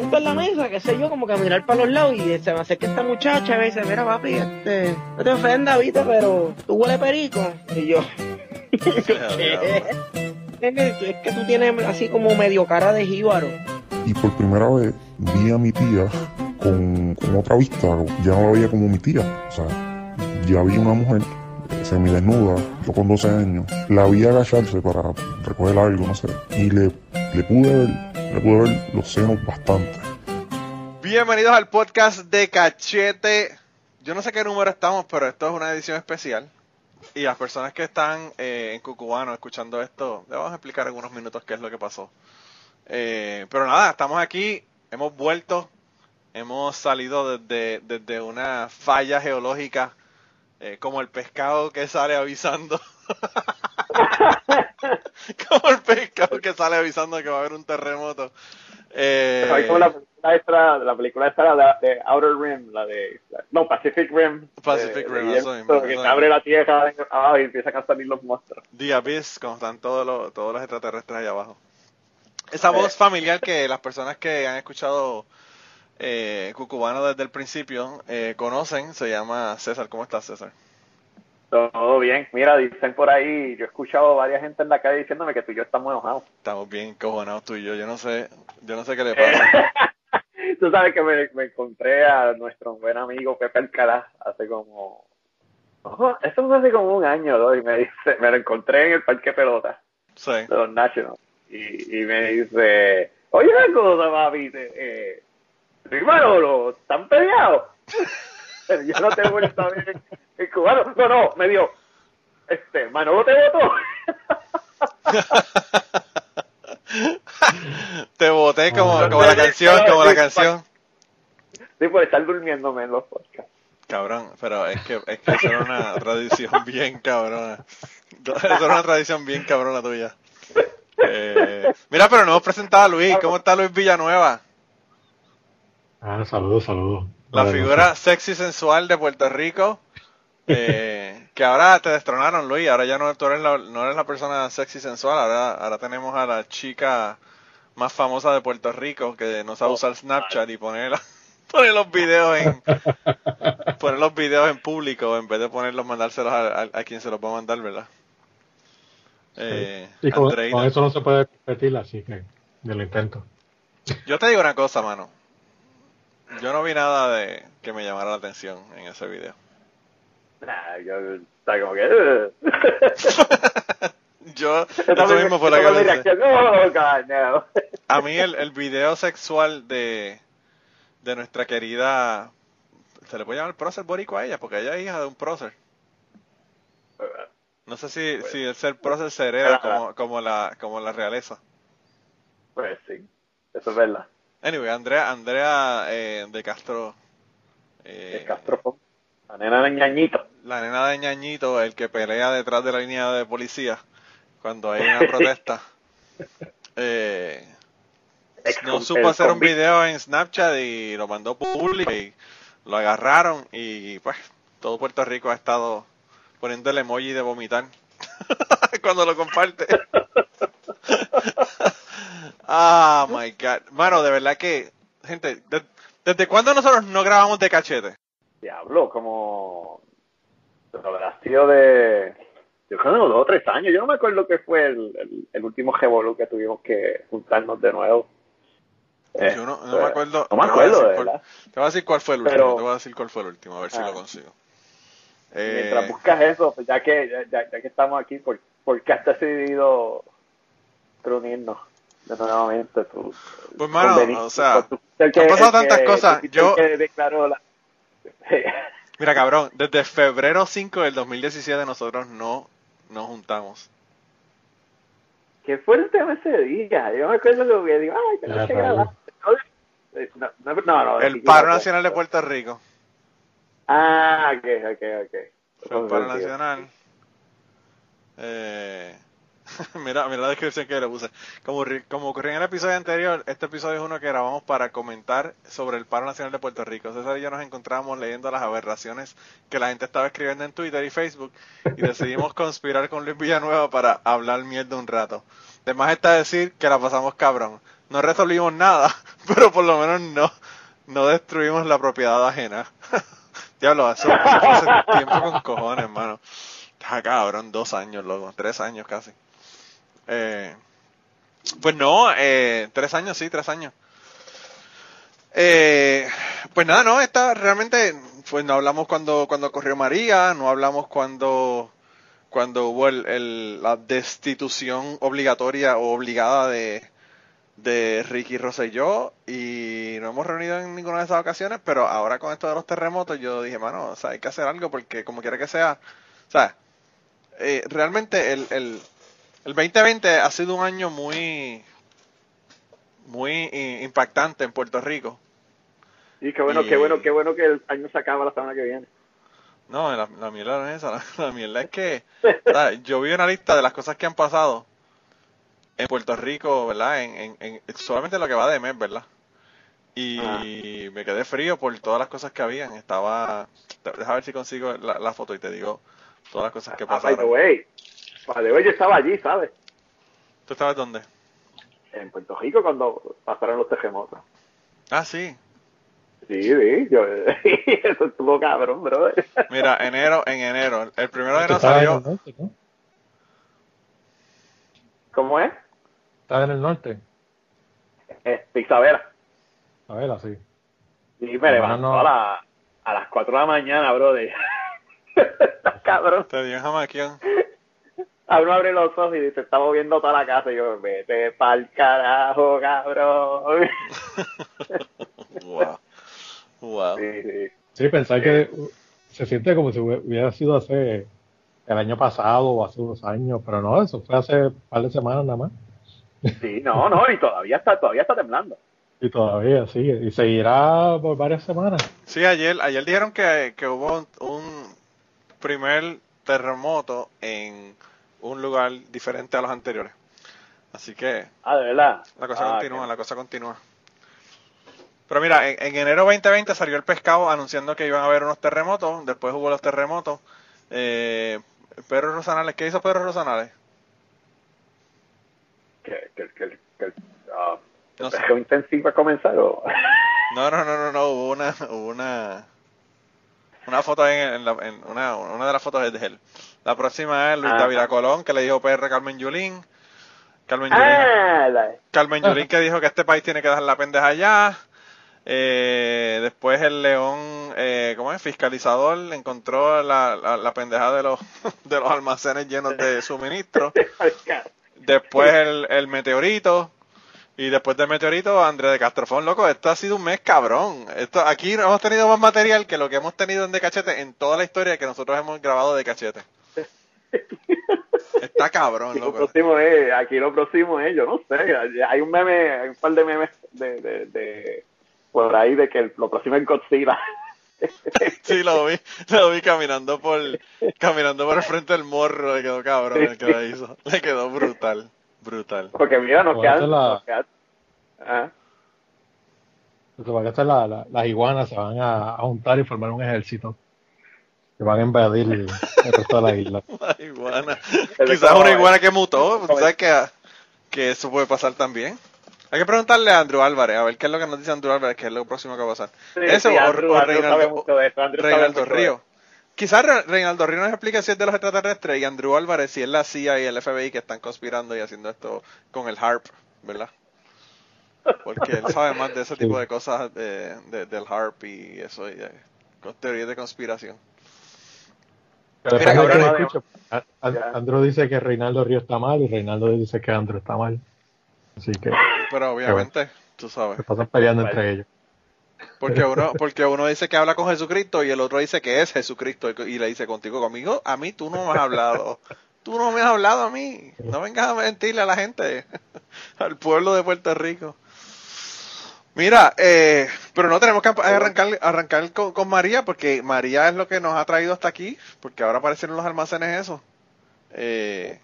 siento en la mesa, qué sé yo, como que a mirar para los lados y se me acerca esta muchacha y me dice, mira papi, este, no te ofendas, viste, pero tú huele perico. Y yo, ¿qué? Es que tú tienes así como medio cara de jíbaro. Y por primera vez vi a mi tía con, con otra vista, ya no la veía como mi tía. O sea, ya vi una mujer semidesnuda, yo con 12 años, la vi agacharse para recoger algo, no sé, y le, le pude ver, ver los senos bastante. Bienvenidos al podcast de Cachete. Yo no sé qué número estamos, pero esto es una edición especial. Y las personas que están eh, en Cucubano escuchando esto, le vamos a explicar en unos minutos qué es lo que pasó. Eh, pero nada, estamos aquí, hemos vuelto, hemos salido desde, desde una falla geológica, eh, como el pescado que sale avisando. como el pescado que sale avisando que va a haber un terremoto. Eh, como la película esta, la película esta la de Outer Rim, la de no Pacific Rim. Pacific de- Rim, de eso mismo, que abre la tierra abajo y empiezan a salir los monstruos. The Abyss, como están todos los, todos los extraterrestres allá abajo. Esa Eh. voz familiar que las personas que han escuchado eh, Cucubano desde el principio eh, conocen, se llama César. ¿Cómo estás, César? Todo bien. Mira, dicen por ahí, yo he escuchado a varias gente en la calle diciéndome que tú y yo estamos enojados. Estamos bien cojonados tú y yo. Yo no sé, yo no sé qué le pasa. Tú sabes que me, me encontré a nuestro buen amigo Pepe Alcalá hace como... Ojo, Eso fue hace como un año, ¿no? Y me dice, me lo encontré en el parque pelota. Sí. de los Nationals. Y, y me dice, oye una cosa, papi, eh, tú y Manolo, ¿están peleados? Pero yo no tengo el saber en cubano. No, no, me dio, este, Manolo te votó. Te boté como, como la canción, como la canción. sí, por estar durmiéndome en los podcasts. Cabrón, pero es que, es que eso era una tradición bien cabrona. Eso era una tradición bien cabrona tuya. Eh, mira, pero no hemos presentado a Luis. ¿Cómo está Luis Villanueva? Ah, saludos, saludos. La figura sexy sensual de Puerto Rico. eh, que ahora te destronaron, Luis. Ahora ya no, tú eres la, no eres la persona sexy sensual. Ahora, ahora tenemos a la chica más famosa de Puerto Rico que no sabe Oh, usar Snapchat y poner, poner los videos en poner los videos en público en vez de ponerlos mandárselos a, a- a quien se los va a mandar, ¿verdad? Eh, Y con, Andreina. con eso no se puede competir, así que yo lo intento. Yo te digo una cosa, mano. Yo no vi nada de que me llamara la atención en ese video. Nah, yo, está como que... "Ugh". Yo, eso mismo fue esa que pensé. God, no. A mí el, el video sexual de, de nuestra querida... ¿Se le puede llamar prócer boricua a ella? Porque ella es hija de un prócer. No sé si, Pues, si el ser prócer se hereda ah, como, como, la, como la realeza. Pues sí, eso es verdad. Anyway, Andrea, Andrea eh, de Castro... eh, El Castro, la nena de ñañito. la nena de ñañito, el que pelea detrás de la línea de policía cuando hay una protesta. Eh, no supo hacer un video en Snapchat y lo mandó público y lo agarraron y pues todo Puerto Rico ha estado poniendo el emoji de vomitar cuando lo comparte. ah, my God. Mano, de verdad que, gente, de- ¿desde cuándo nosotros no grabamos de cachete? Diablo, como. Pero habrá sido de. Yo creo que dos o tres años. Yo no me acuerdo que fue el, el, el último Revolu que tuvimos que juntarnos de nuevo. Eh, Yo no, no me acuerdo. No me te voy acuerdo, decir de cuál-. Te voy a decir cuál fue el último. Pero- te voy a decir cuál fue el último, a ver si Ah. lo consigo. Eh, Mientras buscas eso, pues ya que, ya, ya- que estamos aquí, ¿por, por qué has decidido reunirnos nuevamente? Tú, Pues, mano, o sea, el que- han pasado el que- tantas cosas. Yo- el la... Mira, cabrón, desde febrero 5 del 2017 nosotros no nos juntamos. ¿Qué fue el tema ese día? Yo me acuerdo que digo, ay, grabar. No, no, no, no, El paro no, nacional de Puerto Rico. Ah, ok, ok, ok. Fue un paro nacional. Eh, mira, mira la descripción que le puse. Como, como ocurrió en el episodio anterior, este episodio es uno que grabamos para comentar sobre el paro nacional de Puerto Rico. César y yo nos encontrábamos leyendo las aberraciones que la gente estaba escribiendo en Twitter y Facebook y decidimos conspirar con Luis Villanueva para hablar mierda un rato. Además está decir que la pasamos cabrón. no resolvimos nada, pero por lo menos no, no destruimos la propiedad ajena. Diablo, eso, eso hace tiempo con cojones, hermano. Está cabrón, dos años, loco, tres años casi. Eh, pues no, eh, tres años, sí, tres años. Eh, pues nada, no, está realmente, pues no hablamos cuando, cuando corrió María, no hablamos cuando, cuando hubo el, la destitución obligatoria o obligada de, de Ricky Rosselló y no hemos reunido en ninguna de esas ocasiones, pero ahora con esto de los terremotos yo dije, mano, o sea, hay que hacer algo porque como quiera que sea, eh, realmente el, el 2020 ha sido un año muy, muy i- impactante en Puerto Rico. Y qué bueno, Y- qué bueno, qué bueno que el año se acaba la semana que viene. No, la, la mierda no es esa, la, la mierda es que yo vi una lista de las cosas que han pasado en Puerto Rico, ¿verdad? En, en, en- solamente lo que va de mes, ¿verdad? Y me quedé frío por todas las cosas que habían. Estaba, deja ver si consigo la, la foto y te digo todas las cosas que Ah, by the pasaron. way, the way, yo estaba allí, ¿sabes? ¿Tú estabas dónde? En Puerto Rico cuando pasaron los terremotos. Ah, sí. Sí, sí, yo, eso estuvo cabrón, bro. Mira, enero, en enero. El primero de enero estabas en el salió. norte, ¿no? ¿Cómo es? Estaba en el norte. Este, Isabela. A ver, así. Y me Hermano, levantó no. a, la- a las 4 de la mañana, bro. De... Está cabrón. Te dio jamaquión. A uno abre los ojos y dice, está moviendo toda la casa. Y yo, vete pa'l carajo, cabrón. Wow. Wow. Sí, sí. Sí, pensar que uh, se siente como si hubie- hubiera sido hace el año pasado o hace unos años, pero no, eso fue hace un par de semanas nada más. Sí, no, no, y todavía está, todavía está temblando. Y todavía sigue. Y seguirá por varias semanas. Sí, ayer, ayer dijeron que, que hubo un, un primer terremoto en un lugar diferente a los anteriores. Así que Ah, de verdad. la cosa Ah, continúa, la cosa continúa. Pero mira, en, en enero 2020 salió el pescado anunciando que iban a haber unos terremotos, después hubo los terremotos. Eh, Pedro Rosanales, ¿qué hizo Pedro Rosanales? que, que, que, que, ah, No el sé. perreo intensivo a comenzar o No, no, no, no, no, hubo una, hubo una, una foto en, en la, en una, una de las fotos es de él. La próxima es Luis Ah. David Colón, que le dijo PR Carmen Yulín. Carmen Yulín, ah la- Carmen Yulín que dijo que este país tiene que dejar la pendeja allá. Eh, después el león, eh, ¿cómo es? Fiscalizador encontró la, la, la pendeja de los, de los almacenes llenos de suministros. Después el, el meteorito. Y después del meteorito, Andrés de Castrofón, loco, esto ha sido un mes cabrón. Esto, aquí hemos tenido más material que lo que hemos tenido en De Cachete en toda la historia que nosotros hemos grabado de Cachete. Está cabrón, Aquí lo loco. próximo es, aquí lo próximo es, yo no sé, hay un meme, hay un par de memes de, de, de por ahí de que lo próximo es Godzilla. Sí, lo vi, lo vi caminando por, caminando por el frente del morro, le quedó cabrón el que lo hizo. Le quedó brutal, brutal. Porque mira, nos quedan, la- nos quedan- ah, hacer la- la- las iguanas se van a, a juntar y formar un ejército. Que van a invadir el, el resto de la isla. La iguana. Quizás una iguana que mutó, ¿tú ¿sabes que, que eso puede pasar también? Hay que preguntarle a Andrew Álvarez, a ver qué es lo que nos dice Andrew Álvarez, qué es lo próximo que va a pasar. sí, Eso sí, o, Andrew- o Andrew sabe Reinaldo, mucho de eso, Andrew sabe Reinaldo mucho de Río. Quizás Re- Reinaldo Río nos explica si es de los extraterrestres y Andrew Álvarez si es la CIA y el FBI que están conspirando y haciendo esto con el HARP, ¿verdad? Porque él sabe más de ese tipo de cosas de, de- del HARP y eso, y de, con teorías de conspiración. Pero Mira, cabrón. Andrew dice que Reinaldo Río está mal y Reinaldo dice que Andrew está mal. Así que Pero obviamente, tú sabes. se pasan peleando entre ellos. Porque uno, porque uno dice que habla con Jesucristo y el otro dice que es Jesucristo y, le dice contigo, conmigo, a mí tú no me has hablado. Tú no me has hablado a mí. No vengas a mentirle a la gente, al pueblo de Puerto Rico. Mira, eh, pero no tenemos que arrancar, arrancar con, con María porque María es lo que nos ha traído hasta aquí, porque ahora aparecen en los almacenes eso. Eh,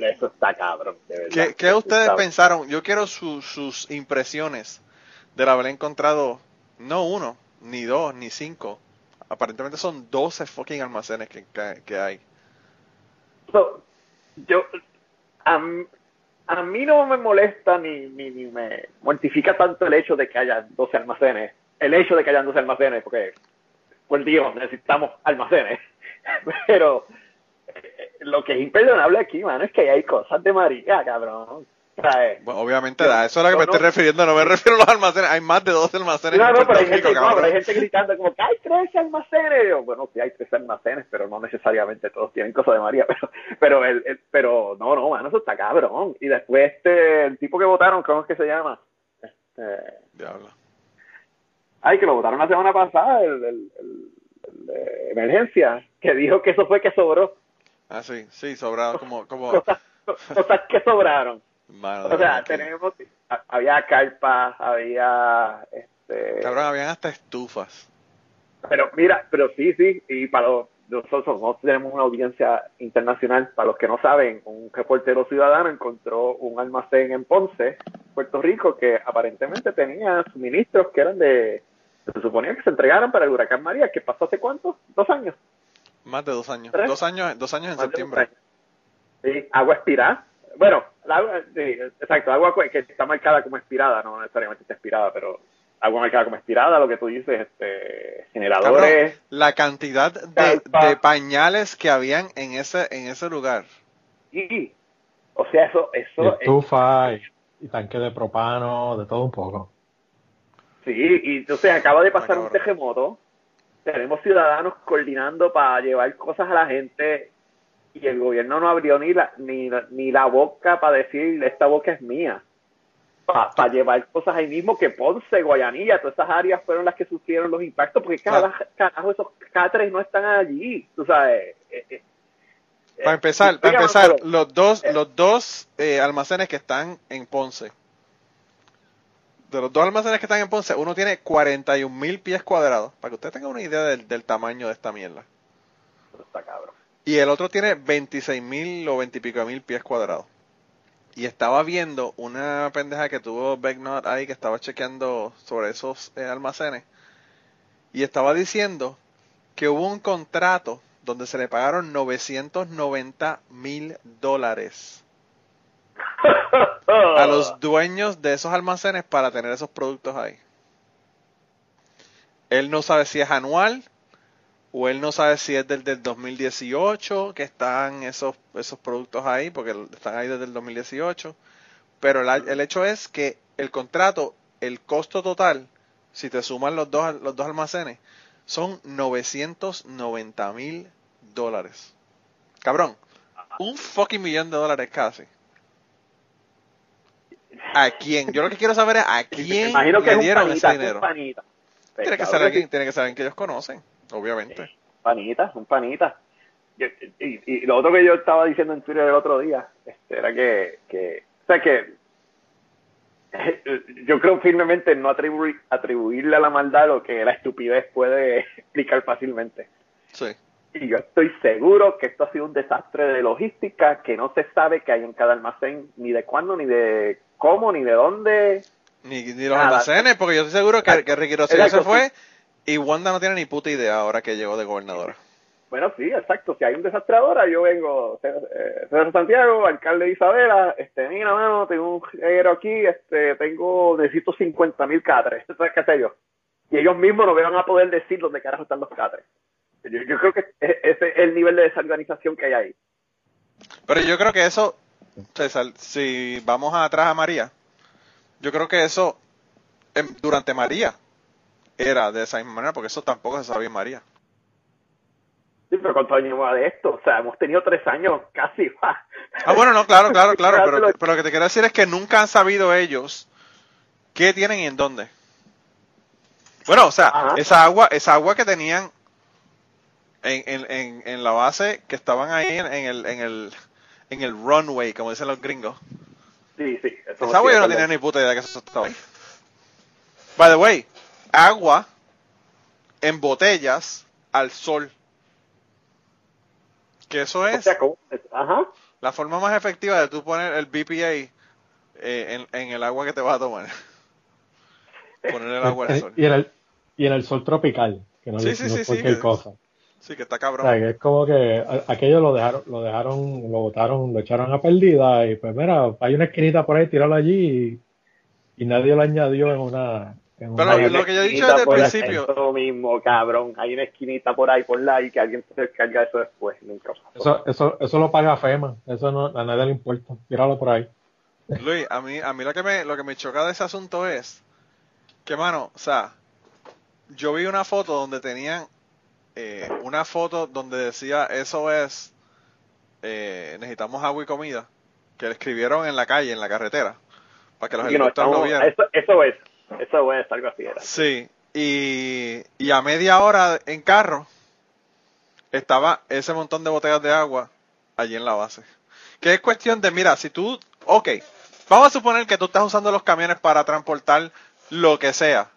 Eso está cabrón, de verdad. ¿Qué, qué ustedes pensaron? Yo quiero su- sus impresiones del haber encontrado no uno, ni dos, ni cinco. Aparentemente son 12 fucking almacenes que, que, que hay. So, yo, am- a mí no me molesta ni, ni, ni me mortifica tanto el hecho de que haya 12 almacenes. El hecho de que hayan 12 almacenes, porque, por Dios, necesitamos almacenes. Pero eh, lo que es imperdonable aquí, mano, es que hay cosas de María, cabrón. Bueno, obviamente, da, eso es a lo que yo me no- estoy refiriendo, no me refiero a los almacenes, hay más de 12 almacenes No, en no, pero hay, gente, no, pero hay gente gritando como que hay 13 almacenes. Yo, bueno, sí hay 13 almacenes, pero no necesariamente todos tienen cosas de María. Pero, pero, el, el- pero no, no, mano, eso está cabrón. Y después este, el tipo que votaron, ¿cómo es que se llama? Este, Diablo. ay, que lo votaron la semana pasada, el, el- el- el de emergencia, que dijo que eso fue que sobró. Ah, sí, sí, sobrado, como, como, Cosas, cosas que sobraron. Mano, O sea, tenemos, había carpas, había, este, Cabrón, habían hasta estufas. Pero mira, pero sí, sí, y para los, nosotros nosotros tenemos una audiencia internacional, para los que no saben, un reportero ciudadano encontró un almacén en Ponce, Puerto Rico, que aparentemente tenía suministros que eran de, se suponía que se entregaran para el huracán María, que pasó hace cuánto, dos años. Más de dos años. ¿Tres? Dos años, dos años en Más septiembre. años. Sí, agua expirada. Bueno, la agua, sí, exacto, agua que está marcada como expirada, no necesariamente está expirada, pero agua marcada como expirada, lo que tú dices, este, generadores. Cabrón, la cantidad de, pañales que habían en ese, en ese lugar. Y, o sea, eso, Y eso, es- estufa y, y tanque de propano, de todo un poco. sí, y entonces acaba de pasar un terremoto, tenemos ciudadanos coordinando para llevar cosas a la gente y el gobierno no abrió ni la, ni, ni la boca para decir, esta boca es mía. Para llevar cosas ahí mismo que Ponce, Guayanilla, todas esas áreas fueron las que sufrieron los impactos, porque cada, carajo, esos catres no están allí, tú sabes. Eh, eh, Para empezar, eh, para empezar, los dos, eh. los dos eh, almacenes que están en Ponce. De los dos almacenes que están en Ponce, uno tiene 41 mil pies cuadrados. Para que usted tenga una idea del, del tamaño de esta mierda. está cabrón. Y el otro tiene 26 mil o 20 y pico mil pies cuadrados. Y estaba viendo una pendeja que tuvo Becknot ahí que estaba chequeando sobre esos eh, almacenes. Y estaba diciendo que hubo un contrato donde se le pagaron 990 mil dólares a los dueños de esos almacenes para tener esos productos ahí. Él no sabe si es anual o él no sabe si es del, del 2018 que están esos, esos productos ahí, porque están ahí desde el 2018. Pero el, el hecho es que el contrato, el costo total, si te suman los dos, los dos almacenes, son 990 mil dólares. Cabrón, un fucking millón de dólares casi. ¿A quién? Yo lo que quiero saber es a quién le dieron panita, ese dinero. Tiene que ser sí. alguien, tiene que ser alguien que ellos conocen, obviamente. panita, un panita. Yo- y, y lo otro que yo estaba diciendo en Twitter el otro día este, era que, que, o sea, que yo creo firmemente en no atribuir, atribuirle a la maldad lo que la estupidez puede explicar fácilmente. Sí. Y yo estoy seguro que esto ha sido un desastre de logística que no se sabe que hay en cada almacén, ni de cuándo, ni de cómo, ni de dónde. Ni, ni los Nada. almacenes, porque yo estoy seguro que, que Ricky se fue y Wanda no tiene ni puta idea ahora que llegó de gobernadora. Bueno, sí, exacto. Si hay un desastre ahora, yo vengo, eh, César Santiago, alcalde de Isabela, este, mira, mano, tengo un reguero aquí, este, tengo, necesito 50 mil catres, ¿sabes qué sé yo? Y ellos mismos no van a poder decir dónde carajo están los catres. Yo, yo creo que e- ese es el nivel de desorganización que hay ahí. Pero yo creo que eso, César, si vamos atrás a María, yo creo que eso em, durante María era de esa misma manera, porque eso tampoco se sabía en María. Sí, pero ¿cuántos años va de esto? O sea, hemos tenido tres años casi. Ah, bueno, no, claro, claro, claro, pero, Pero- lo que te quiero decir es que nunca han sabido ellos qué tienen y en dónde. Bueno, o sea, Ajá. esa agua, esa agua que tenían en, en, en, en la base, que estaban ahí en, en el, en el, en el runway, como dicen los gringos. Sí, sí. Eso Esa agua yo no tenía ni puta idea que eso estaba ahí. By the way, agua en botellas al sol. Que eso O es sea, ¿cómo? Ajá. la forma más efectiva de tú poner el BPA eh, en, en el agua que te vas a tomar. Poner el agua al Eh, sol. Y en el, y en el sol tropical, que no, Sí, le- sí, no sí, es sí, cualquier que- cosa. Sí, que está O cabrón. sea, que es como que a- aquello lo dejaron, lo dejaron, lo botaron, lo echaron a perdida y pues mira, hay una esquinita por ahí, tíralo allí y, y nadie lo añadió en una... Pero lo- lo que yo he dicho desde el principio. Eso mismo, cabrón. Hay una esquinita por ahí, por la y que alguien se descarga eso después. Nunca. Eso, eso, eso lo paga FEMA, eso no, a nadie le importa, tíralo por ahí. Luis, a mí, a mí lo que me, lo que me choca de ese asunto es que, mano, o sea, yo vi una foto donde tenían eh, una foto donde decía eso es eh, necesitamos agua y comida que le escribieron en la calle, en la carretera, para que los que no, helicópteros lo vieran. eso, eso es. Eso es, algo así era. Sí, y, y a media hora en carro estaba ese montón de botellas de agua allí en la base. Que es cuestión de, mira, si tú, ok, vamos a suponer que tú estás usando los camiones para transportar lo que sea,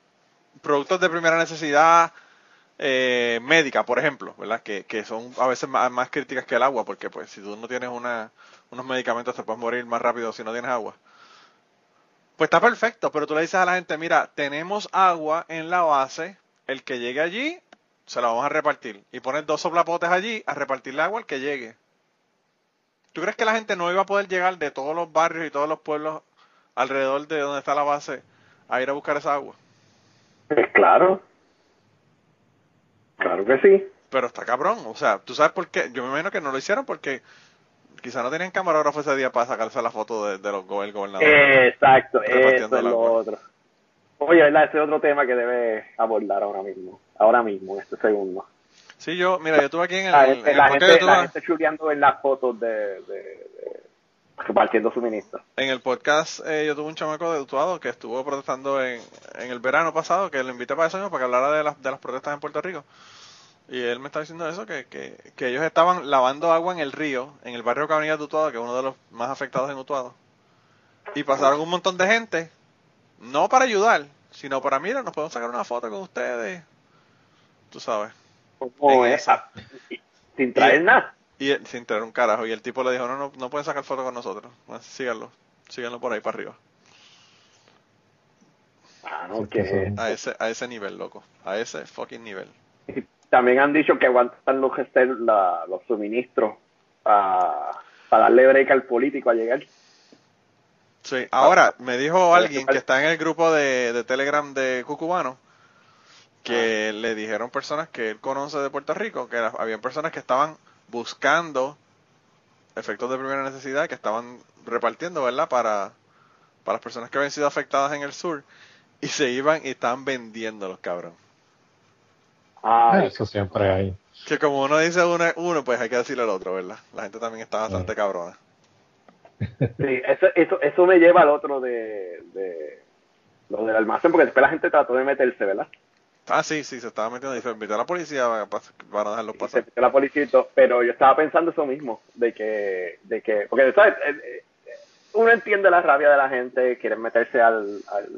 productos de primera necesidad, eh, médica, por ejemplo, ¿verdad? Que, que son a veces más, más críticas que el agua, porque pues si tú no tienes una, unos medicamentos te puedes morir más rápido si no tienes agua. Pues está perfecto, pero tú le dices a la gente, mira, tenemos agua en la base, el que llegue allí, se la vamos a repartir. Y pones dos soplapotes allí a repartirle agua al que llegue. ¿Tú crees que la gente no iba a poder llegar de todos los barrios y todos los pueblos alrededor de donde está la base a ir a buscar esa agua? Pues claro. Claro que sí. Pero está cabrón, o sea, ¿tú sabes por qué? Yo me imagino que no lo hicieron porque quizá no tenían camarógrafo ese día para sacarse la foto de, de los go- el gobernador. Exacto, eso es lo otro. Oye, ¿verdad? Ese es otro tema que debe abordar ahora mismo. Ahora mismo, en este segundo. Sí, yo, mira, yo estuve aquí en el, La, en- el la, podcast, gente, la gente chuleando en las fotos de, de, de- repartiendo suministros. En el podcast eh, yo tuve un chamaco de Utuado que estuvo protestando en, en el verano pasado, que lo invité para ese año para que hablara de las, de las protestas en Puerto Rico. Y él me estaba diciendo eso, que, que, que ellos estaban lavando agua en el río, en el barrio Cabanillas de Utuado, que es uno de los más afectados en Utuado. Y pasaron un montón de gente, no para ayudar, sino para, mira, nos podemos sacar una foto con ustedes. Tú sabes. Como esa. Sin traer Y- nada. Y él- sin traer un carajo. Y el tipo le dijo, no, no, no pueden sacar foto con nosotros. Síganlo. Síganlo por ahí para arriba. Ah, no, que A ese, a ese nivel, loco. A ese fucking nivel. También han dicho que aguantan los, la- los suministros para darle break al político a llegar. Sí, ahora me dijo Ah, alguien que está en el grupo de, de Telegram de Cucubano que le dijeron personas que él conoce de Puerto Rico que habían personas que estaban buscando efectos de primera necesidad que estaban repartiendo, ¿verdad? Para, para las personas que habían sido afectadas en el sur y se iban y estaban vendiéndolos, cabrón. Ay, Eso siempre hay. Que como uno dice uno, uno, pues hay que decirle al otro, ¿verdad? La gente también está bastante cabrona. Sí, eso, eso, eso me lleva al otro de, de lo del almacén, porque después la gente trató de meterse, ¿verdad? Ah, sí, sí, se estaba metiendo y se invitó a la policía para, se pasar. metió la policía y todo, pero yo estaba pensando eso mismo, de que, de que, porque, ¿sabes? Eh, eh, Uno entiende la rabia de la gente, quieren meterse al, al,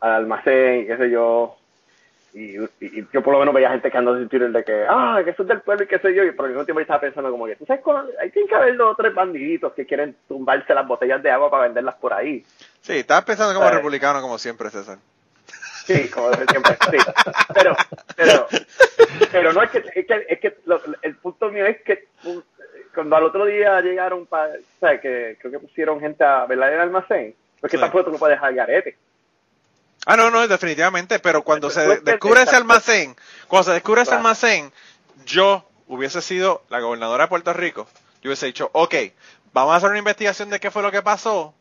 al almacén, qué sé yo, y, y- yo por lo menos veía gente que anda sin Twitter de que, ah, que eso es del pueblo y qué sé yo, y por el mismo tiempo yo estaba pensando como que, ¿tú sabes cuál? Hay que haber dos o tres bandiditos que quieren tumbarse las botellas de agua para venderlas por ahí. Sí, estabas pensando como Eh. republicano, como siempre, César. Sí, como desde siempre, sí. Pero, pero, pero no es que, es que, es que lo- el punto mío es que cuando al otro día llegaron para, o sea, que creo que pusieron gente a velar el almacén, pues que Sí. tampoco tú no puedes dejar garete. Ah, no, no, definitivamente, pero cuando se Después de- descubre ese almacén, cuando se descubre ese almacén, yo hubiese sido la gobernadora de Puerto Rico, yo hubiese dicho, ok, vamos a hacer una investigación de qué fue lo que pasó,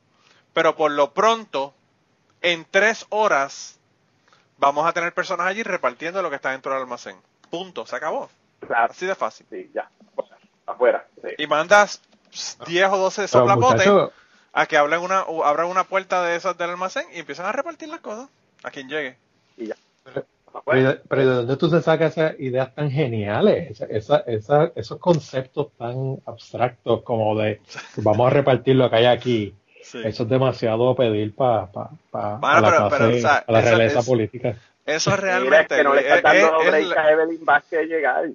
pero por lo pronto, en tres horas, vamos a tener personas allí repartiendo lo que está dentro del almacén. Punto, se acabó. Claro, Así de fácil. sí, ya, afuera, sí. Y mandas 10 o 12 Pero soplapotes a que abran una, o abran una puerta de esas del almacén y empiezan a repartir las cosas a quien llegue. Y ya. pero, Afuera. ¿y de- pero ¿de dónde tú te sacas esas ideas tan geniales? Esa- esa- esa- esos conceptos tan abstractos como de vamos a repartir lo que hay aquí. Sí. Eso es demasiado pedir para pa, pa, Bueno, la pero- clase, pero, o sea, pa la esa- realeza es- política. Eso es Mira, es realmente. que no le Luis, estás es- dando es- break es- a Evelyn Vázquez llegar.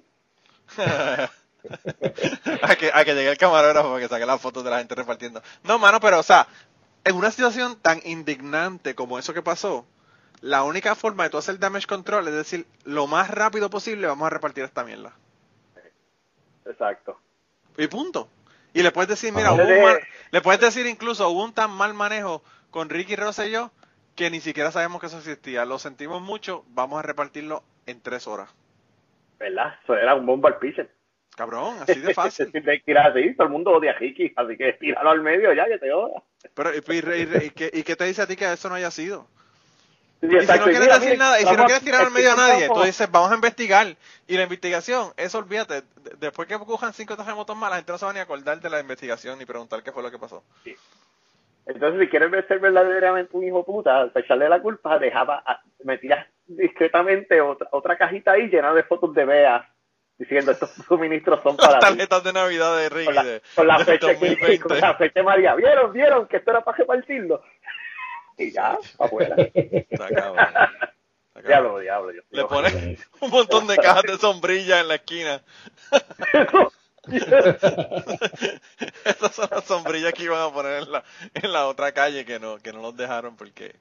a, que, a que llegue el camarógrafo para que saque las fotos de la gente repartiendo. No, mano, pero, o sea, en una situación tan indignante como eso que pasó, la única forma de tú hacer damage control es decir, lo más rápido posible vamos a repartir esta mierda. Exacto. Y punto. Y le puedes decir, mira, hubo un Entonces- mal- le puedes decir incluso, hubo un tan mal manejo con Ricky Rosselló que ni siquiera sabemos que eso existía. Lo sentimos mucho, vamos a repartirlo en tres horas. ¿Verdad? Eso era un bomba al pitcher. Cabrón, así de fácil. Si te tiras así, todo el mundo odia a Ricky, así que tíralo al medio ya, que te odia. Pero, y, y- y- ¿qué, y qué te dice a ti que eso no haya sido? Sí, Y si no quieres mira, decir mira, nada, y si no quieres tirar al medio a nadie, tú dices, vamos a investigar. Y la investigación, eso olvídate, de- después que cojan cinco terremotos más, la gente no se va ni a acordar de la investigación ni preguntar qué fue lo que pasó. Entonces, si quieres ser verdaderamente un hijo puta, para echarle la culpa, dejaba, a- metías discretamente otra, otra cajita ahí llena de fotos de Bea diciendo estos suministros son Las para ti. tarjetas de Navidad de Ricky Con la, de, con la del fecha que- 2020. con la fecha de María. ¿Vieron? ¿Vieron? Que esto era para repartirlo. Y ya, afuera. Está cabrón. Está cabrón. diablo, diablo. Yo, Le pones un montón de cajas de sombrillas en la esquina. Estas son las sombrillas que iban a poner en la, en la otra calle que no, que no los dejaron porque,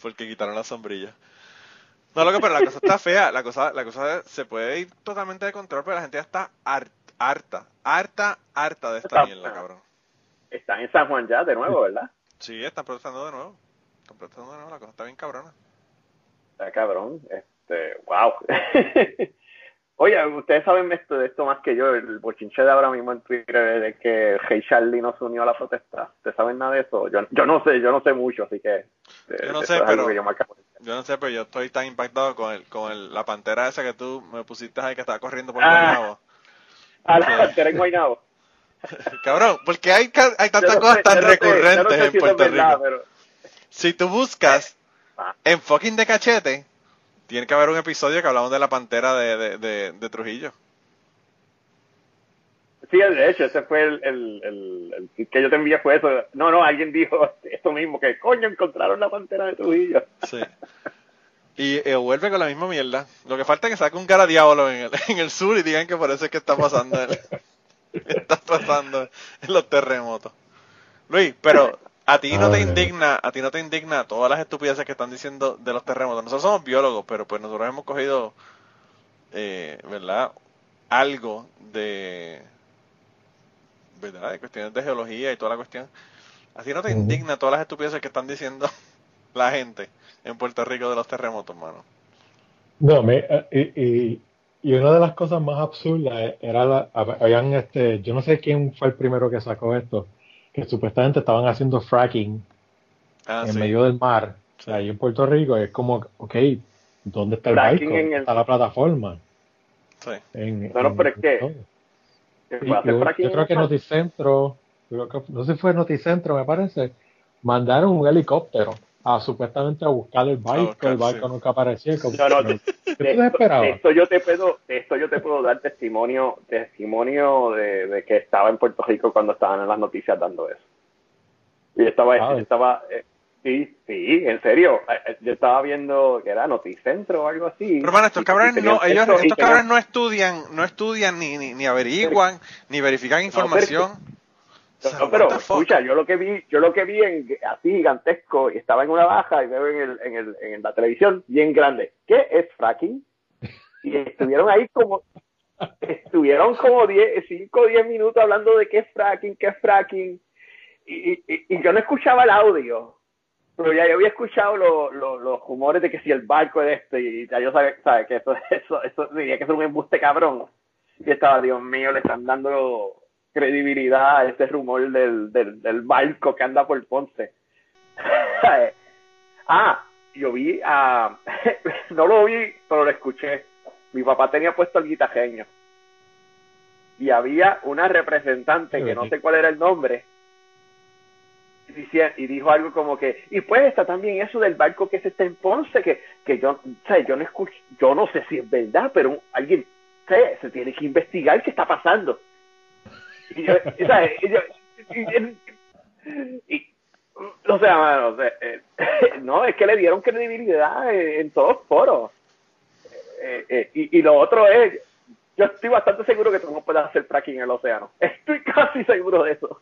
porque quitaron las sombrillas. No, lo que pero la cosa está fea, la cosa, la cosa se puede ir totalmente de control, pero la gente ya está har- harta, harta, harta de esta mierda, cabrón. Están en San Juan ya, de nuevo, ¿verdad? Sí, están protestando de nuevo. Están protestando de nuevo, la cosa está bien cabrona. Está cabrón. Este, wow. Oye, ustedes saben esto, de esto más que yo, el bochinche de ahora mismo en Twitter de que Hey Charlie no se unió a la protesta. ¿Ustedes saben nada de eso? Yo, yo no sé, yo no sé mucho, así que... eh, Yo no sé, pero- yo no sé, pero yo estoy tan impactado con el, con el, la pantera esa que tú me pusiste ahí que estaba corriendo por Ah. Guaynabo. A la pantera en Guaynabo. Cabrón, porque hay, hay tantas no cosas sé- tan no sé- no recurrentes sé en si Puerto verdad, Rico. pero- Si tú buscas Ah. en fucking de cachete, tiene que haber un episodio que hablamos de la pantera de, de, de, de Trujillo. Sí, de hecho, ese fue el, el, que yo te envié fue eso. No, no, alguien dijo esto mismo, que coño, encontraron la pantera de Trujillo. Sí. Y eh, vuelve con la misma mierda. Lo que falta es que saque un cara diablo en el, en el sur y digan que por eso es que está pasando el- está pasando en los terremotos. Luis, pero a ti no te Ay. indigna, a ti no te indigna todas las estupideces que están diciendo de los terremotos. Nosotros somos biólogos, pero pues nosotros hemos cogido, eh, ¿verdad? Algo de, ¿verdad? De cuestiones de geología y toda la cuestión. ¿A ti no te indigna todas las estupideces que están diciendo la gente en Puerto Rico de los terremotos, mano? No, me, eh, y, y, y una de las cosas más absurdas era la, hab- habían este, yo no sé quién fue el primero que sacó esto, que supuestamente estaban haciendo fracking Ah, en sí. medio del mar, Sí. ahí en Puerto Rico, es como, ok, ¿dónde está el Fracking barco? en ¿Dónde el- está la plataforma? Sí. En- No, no, en- pero es que-. Que yo, creo que. Noticentro, creo que- no sé si fue Noticentro, me parece, mandaron un helicóptero a supuestamente a buscar el barco, buscar, el barco sí. nunca aparecía. como- No, no, pero, ¿Qué de tú esto, esperabas? de esto yo te puedo, de esto yo te puedo dar testimonio, testimonio de, de que estaba en Puerto Rico cuando estaban en las noticias dando eso. Y estaba, Ah, yo estaba, eh, sí, sí, en serio, eh, eh, yo estaba viendo que era Noticentro o algo así. Pero hermano, estos cabrones no, ellos, estos cabrones no estudian, no estudian ni, ni, ni averiguan, ni verifican información. O sea, No, pero escucha, yo lo que vi, yo lo que vi en así gigantesco y estaba en una baja y veo en, el, en, el, en la televisión bien grande. ¿Qué es fracking? Y estuvieron ahí como estuvieron como 10, 5 o 10 minutos hablando de qué es fracking, qué es fracking. Y, y, y yo no escuchaba el audio, pero ya yo había escuchado lo- lo- los rumores de que si el barco es este y ya yo sabía, sabía que eso, eso, eso diría que es un embuste cabrón. Y estaba, Dios mío, le están dando credibilidad a este rumor del, del, del barco que anda por Ponce. ah, yo vi a... no lo vi, pero lo escuché. Mi papá tenía puesto el guitajeño. Y había una representante, que no sé cuál era el nombre, y dijo algo como que, y pues está también eso del barco que se está en Ponce, que, que yo, o sea, yo no escucho, yo no sé si es verdad, pero alguien, o sea, se tiene que investigar qué está pasando. Y yo, y yo- y- o sea, mano, o sea, eh, no, es que le dieron credibilidad en, en todos foros. Eh, eh, y, y lo otro es, yo estoy bastante seguro que tú no puedes hacer fracking en el océano. Estoy casi seguro de eso.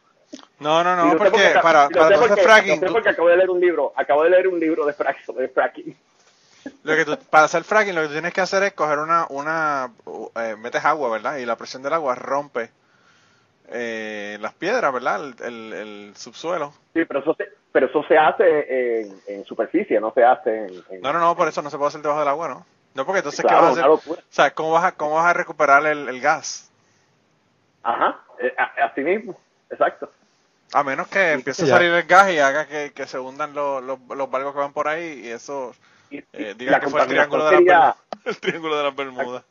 No, no, no, porque porque- para, para hacer porque- fracking, lo sé tú- porque acabo de leer un libro, acabo de leer un libro de fracking. De fracking. Lo que tú, para hacer fracking, lo que tú tienes que hacer es coger una, una metes agua, ¿verdad? Y la presión del agua rompe eh, las piedras, ¿verdad? El, el, el subsuelo. Sí, pero eso se, pero eso se hace en, en superficie, no se hace en, en- No, no, no, por eso no se puede hacer debajo del agua, ¿no? No, porque entonces, ¿qué Claro, vas a hacer? O sea, ¿cómo vas a, cómo vas a recuperar el, el gas? Ajá, eh, así mismo, exacto. A menos que empiece a salir el gas y haga que, que se hundan los, los, los barcos que van por ahí y eso eh, la diga que fue el triángulo de, Bermudas. el triángulo de las Bermudas.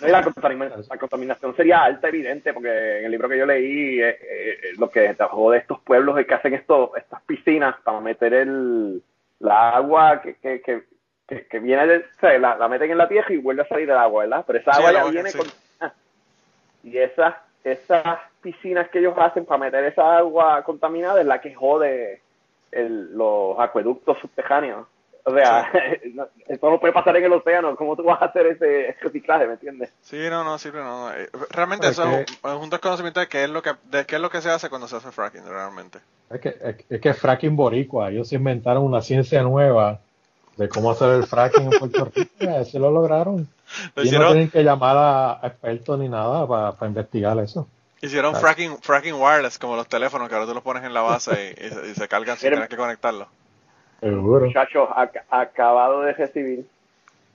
No, y la, contaminación, la contaminación sería alta, evidente, porque en el libro que yo leí, eh, eh, lo que trabajó de estos pueblos es que hacen esto, estas piscinas para meter el, la agua que, que, que, que, que viene, del, o sea, la, la meten en la tierra y vuelve a salir el agua, ¿verdad? Pero esa agua ya agua, viene sí. con... Y esas, esas piscinas que ellos hacen para meter esa agua contaminada es la que jode el, los acueductos subterráneos. O sea, no- eso no puede pasar en el océano. ¿Cómo tú vas a hacer ese reciclaje, me entiendes? Sí, no, no, sí, no. eh, Realmente Es eso es, que- un, es un desconocimiento de qué es lo que de qué es lo que se hace cuando se hace fracking, realmente. Es que, es, es que fracking boricua, ellos inventaron una ciencia nueva de cómo hacer el fracking en Puerto Rico, y así lo lograron. Lo Y no tienen que llamar a, expertos ni nada para investigar eso. hicieron Claro. fracking, fracking wireless, como los teléfonos, que ahora tú los pones en la base y, y se- y se cargan sin tener que conectarlos. Seguro. Muchachos, ac- acabado de recibir,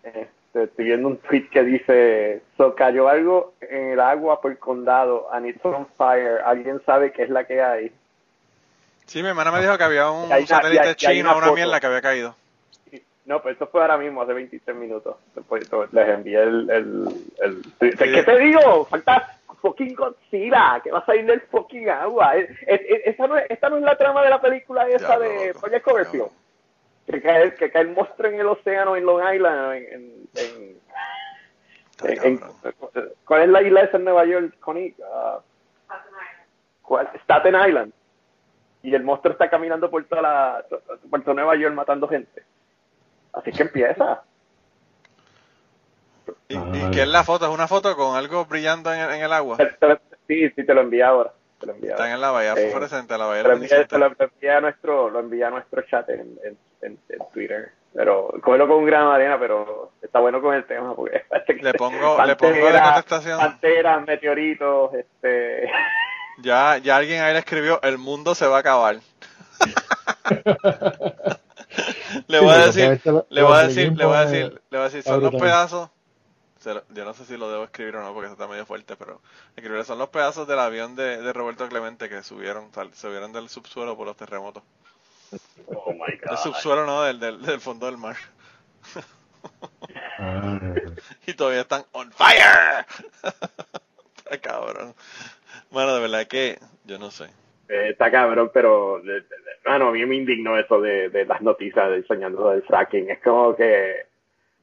este, estoy viendo un tweet que dice, so cayó algo en el agua por el condado, and it's on fire. ¿Alguien sabe qué es la que hay? Sí, mi hermana me dijo que había un hay satélite hay- hay chino, una mierda que había caído. No, pero eso fue ahora mismo, hace 23 minutos. Después les envié el... el, el ¿Qué te digo? Falta fucking Godzilla, que va a salir del fucking agua. Es- es- es- esa no es, esta no es la trama de la película esa Diablo, de. Project Coverfield. Que cae, que cae el monstruo en el océano en Long Island. En, en. ¿Cuál es la isla esa en Nueva York, Connie? ¿cuál? Staten Island. Y el monstruo está caminando por toda la, por toda Nueva York matando gente. Así que empieza. ¿Y, Ah. y qué es la foto? ¿Es una foto con algo brillando en el, en el agua? Sí, sí, te lo envié ahora. Te lo envié Están ahora. en la bahía Eh, fluorescente, la bahía Te lo te luminiscente. lo, lo envié a nuestro, lo envié a nuestro chat en, en, en- en Twitter. Pero cógelo con un grano de arena, pero está bueno con el tema porque Le pongo- le pongo de contestación. Panteras, meteoritos, este Ya, ya alguien ahí le escribió, el mundo se va a acabar. le voy a decir, le voy a decir, le voy a decir, le voy a decir, son los pedazos. se Yo no sé si lo debo escribir o no, porque eso está medio fuerte, pero escribirle son los pedazos del avión de, de Roberto Clemente que subieron, sal- subieron del subsuelo por los terremotos. Oh my Del subsuelo no, del, del, del fondo del mar. Ah, Y todavía están on fire. Está cabrón. Bueno, de verdad que yo no sé. Eh, está cabrón, pero de- de- de- mano, a mí me indignó eso de, de las noticias de enseñando del fracking. Es como que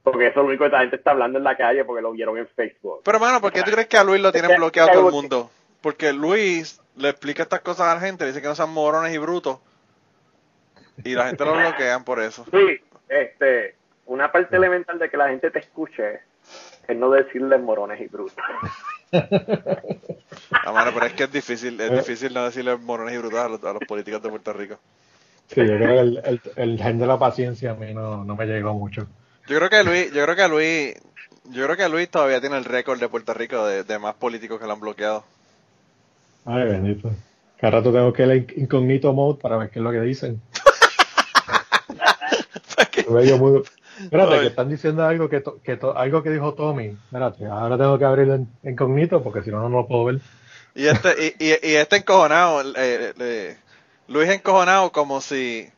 porque eso es lo único que la gente está hablando en la calle porque lo vieron en Facebook. Pero, hermano, ¿por qué tú crees que a Luis lo tienen bloqueado todo el mundo? Porque Luis le explica estas cosas a la gente, le dice que no sean morones y brutos. Y la gente lo bloquean por eso. Sí, este, una parte elemental de que la gente te escuche es no decirle morones y brutos. Ah, mano, pero es que es difícil, Eh. es difícil no decirle morones y brutos a los, a los políticos de Puerto Rico. Sí, yo creo que el, el, el gen de la paciencia a mí no, no me llegó mucho. Yo creo que Luis, yo creo que Luis, yo creo que Luis todavía tiene el récord de Puerto Rico de, de más políticos que lo han bloqueado. Ay, bendito. Cada rato tengo que leer incógnito mode para ver qué es lo que dicen. Medio. Espérate, que están diciendo algo que, to- que to- algo que dijo Tommy. Espérate, ahora tengo que abrir en incógnito porque si no, no lo puedo ver. Y este, y, y, y este encojonado, eh, eh, Luis encojonado como si,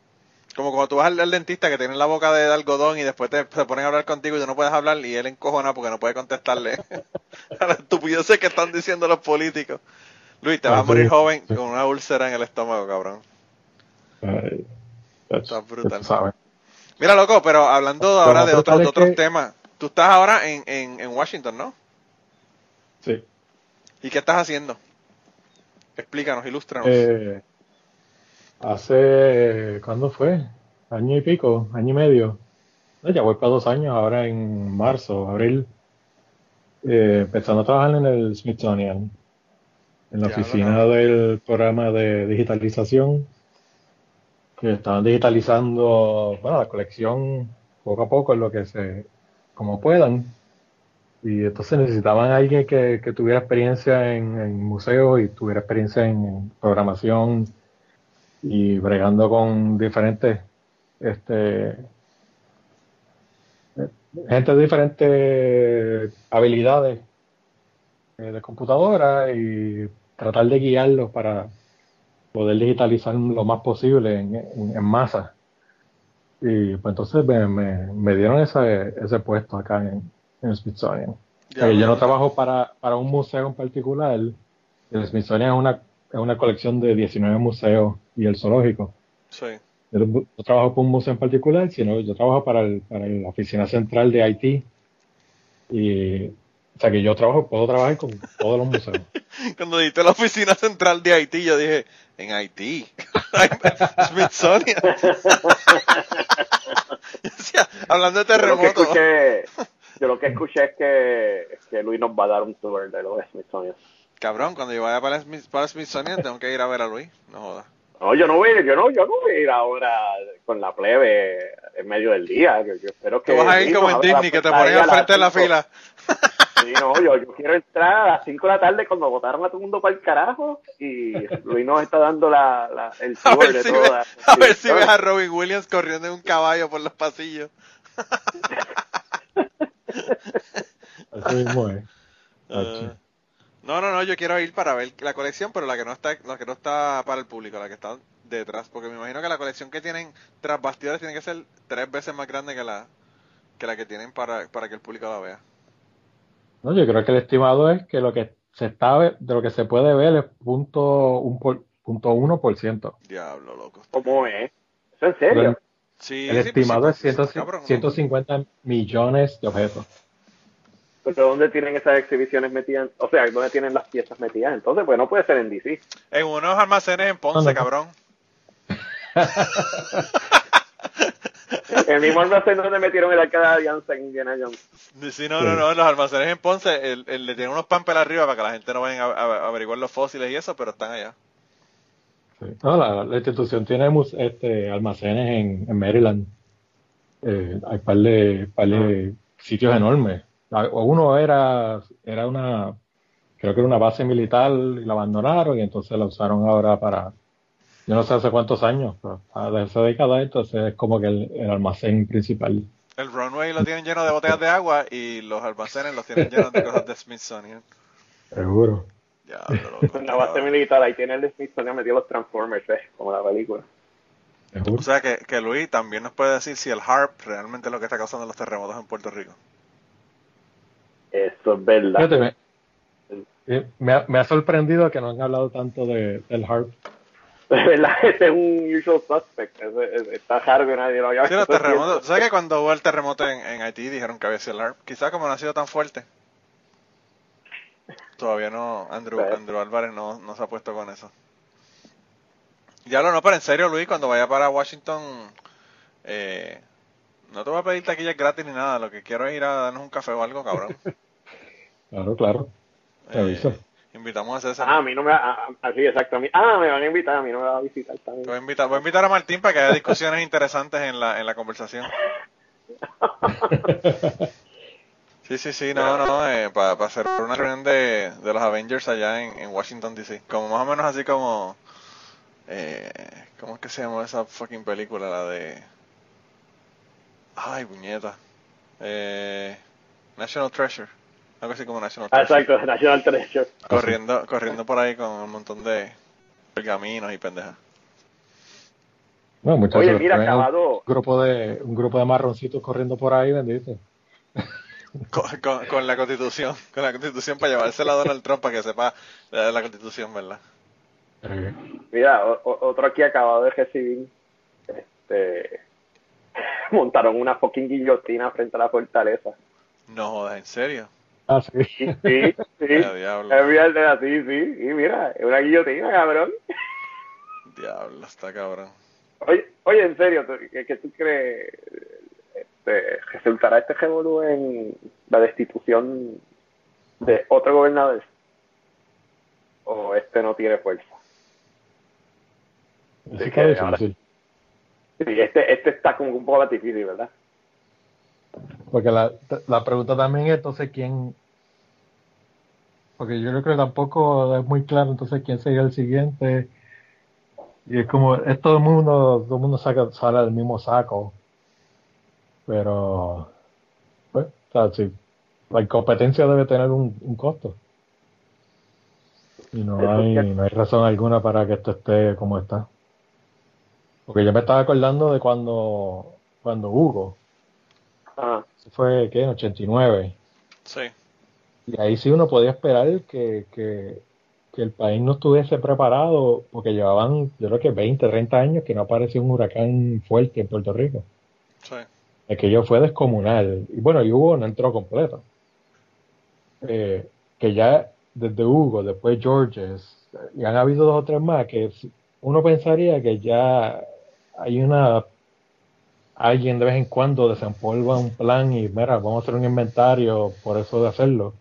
como cuando tú vas al, al dentista que tiene la boca de, algodón y después te, ponen a hablar contigo y tú no puedes hablar y él encojonado porque no puede contestarle a la estupidez que están diciendo los políticos. Luis, te vas a morir joven con una úlcera en el estómago, cabrón. Ay, Está brutal. Mira, loco, pero hablando ahora de brutal otros, de es otros que- temas, tú estás ahora en, en, en Washington, ¿no? Sí. ¿Y qué estás haciendo? Explícanos, ilústranos. Eh, hace, ¿cuándo fue? Año y pico, año y medio. No, ya voy para dos años, ahora en marzo, abril, eh, empezando a trabajar en el Smithsonian, en la Ya, oficina del programa de digitalización, que estaban digitalizando, bueno, la colección poco a poco en lo que se, como puedan. Y entonces necesitaban a alguien que, que tuviera experiencia en, en museos y tuviera experiencia en, programación y bregando con diferentes este gente de diferentes habilidades eh, de computadora y tratar de guiarlos para poder digitalizar lo más posible en, en, masa. Y pues entonces me, me, dieron ese, ese puesto acá en, el Smithsonian. yo no trabajo para, para un museo en particular. El Smithsonian es una, es una colección de 19 museos y el zoológico. Sí. Yo no trabajo para un museo en particular, sino yo trabajo para, el, para la oficina central de Haití. Y, o sea que yo trabajo, puedo trabajar con todos los museos. Cuando dijiste la oficina central de Haití, yo dije, en Haití. Smithsonian. hablando de terremotos. Yo lo que escuché es que, que Luis nos va a dar un tour de los Smithsonian. Cabrón, cuando yo vaya para Smithsonian tengo que ir a ver a Luis, no jodas. No, yo no voy, yo no, yo no voy a ir ahora con la plebe en medio del día. Yo, espero que. Tú vas a ir como en Disney, que te ponen al frente de la fila. Sí, no, yo, yo quiero entrar a las 5 de la tarde cuando votaron a todo el mundo para el carajo y Luis nos está dando la, la el tour de si toda. a ver si ves a Robin Williams corriendo en un caballo por los pasillos. Así mismo es. Uh, no, no, no, yo quiero ir para ver la colección, pero la que no está, la que no está para el público, la que está detrás, porque me imagino que la colección que tienen tras bastidores tiene que ser tres veces más grande que la que la que tienen para, para que el público la vea. No, yo creo que el estimado es que lo que se está de lo que se puede ver es punto un por, punto uno por ciento. Diablo, loco. ¿Cómo es? ¿Eso en serio? el, Sí, el sí, pues, estimado sí, es pues, 100 cabrón, ¿no? 150 millones de objetos. Pero ¿dónde tienen esas exhibiciones metidas? O sea, ¿dónde tienen las piezas metidas? Entonces, pues no puede ser en DC. En unos almacenes en Ponce, No, no. cabrón. El mismo almacén donde metieron el arca de alianza en Indiana Jones. Sí, no, no, no, en los almacenes en Ponce el, el- le tienen unos pampers arriba para que la gente no vaya a, a- a averiguar los fósiles y eso, pero están allá. Sí. No, la, la institución tiene este, almacenes en, en Maryland. Eh, hay par de, par de sitios enormes. Uno era, era una, creo que era una base militar y la abandonaron y entonces la usaron ahora para, yo no sé hace cuántos años, pero de esa década entonces es como que el, el almacén principal. El runway lo tienen lleno de botellas de agua y los almacenes los tienen llenos de cosas de Smithsonian. Seguro. Ya, loco, En la base militar, ahí tiene el Smithsonian metido los Transformers, ¿eh? Como la película. Seguro. O sea que, que Luis también nos puede decir si el HARP realmente es lo que está causando los terremotos en Puerto Rico. Eso es verdad. Fíjate, me, eh, me ha, me ha sorprendido que no han hablado tanto de, del HARP. Es verdad, ese es un usual suspect. Ese- ese- está raro que nadie lo haya Sí, los visto. terremotos. ¿Sabes que cuando hubo el terremoto en, en Haití dijeron que había sido el HARP? Quizás como no ha sido tan fuerte. Todavía no, Andrew, Sí. Andrew Álvarez no, no se ha puesto con eso. Ya lo no, pero en serio, Luis, cuando vaya para Washington, eh, no te voy a pedir taquillas gratis ni nada. Lo que quiero es ir a darnos un café o algo, cabrón. Claro, claro. Te aviso. Invitamos a César. Ah, a mí no me va a... a- sí, exacto. A mí, ah, me van a invitar, a mí no me va a visitar también. Voy a invitar, voy a invitar a Martín para que haya discusiones interesantes en la, en la conversación. Sí, sí, sí, no, no, eh, para hacer una reunión de, de los Avengers allá en, en Washington, D.C. Como más o menos así como... Eh, ¿Cómo es que se llama esa fucking película? La de... Ay, puñeta. Eh, National Treasure. Algo así como National Ah, Treasure. exacto, National Treasure. Corriendo, corriendo por ahí con un montón de pergaminos y pendejas. No, muchachos, Oye, mira, acabado... un grupo de un grupo de marroncitos corriendo por ahí, bendito. Con, con- con la constitución, con la constitución para llevársela a Donald Trump para que sepa la, la constitución, ¿verdad? Eh, Mira, o- otro aquí acabado de recibir. Este... Montaron una fucking guillotina frente a la fortaleza. No jodas, ¿en serio? Ah, sí. Sí, sí, sí. Ya, diablo, Es viernes así, sí. Y mira, es una guillotina, cabrón. diablo, está cabrón. Oye, oye, en serio, ¿tú- ¿qué, qué tú crees? Este, ¿Resultará este revolú en la destitución de otro gobernador? ¿O este no tiene fuerza? Eso Sí, está que difícil. Sí, este, este está como un poco más difícil, ¿verdad? porque la, la pregunta también es entonces quién, porque yo creo que tampoco es muy claro entonces quién sería el siguiente. Y es como, es todo el mundo, todo el mundo saca, sale del mismo saco. Pero, pues, o sea, sí, la incompetencia debe tener un, un costo. Y no hay, no hay razón alguna para que esto esté como está. Porque yo me estaba acordando de cuando, cuando Hugo, Ajá. eso fue, ¿qué? En 89. Sí. Y ahí sí uno podía esperar que, que, que el país no estuviese preparado, porque llevaban, yo creo que 20, 30 años que no apareció un huracán fuerte en Puerto Rico. Sí. Aquello fue descomunal. Y bueno, y Hugo no entró completo. Eh, que ya desde Hugo, después Georges, y han habido dos o tres más que uno pensaría que ya hay una alguien de vez en cuando desempolva un plan y mira, vamos a hacer un inventario por eso de hacerlo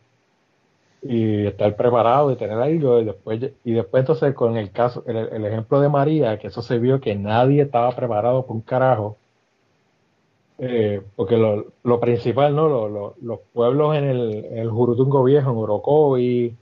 y estar preparado y tener algo y después y después entonces con el caso el, el ejemplo de María que eso se vio que nadie estaba preparado por un carajo eh, porque lo, lo principal no Lo- lo- los pueblos en el, en el Jurutungo Viejo en Orocovi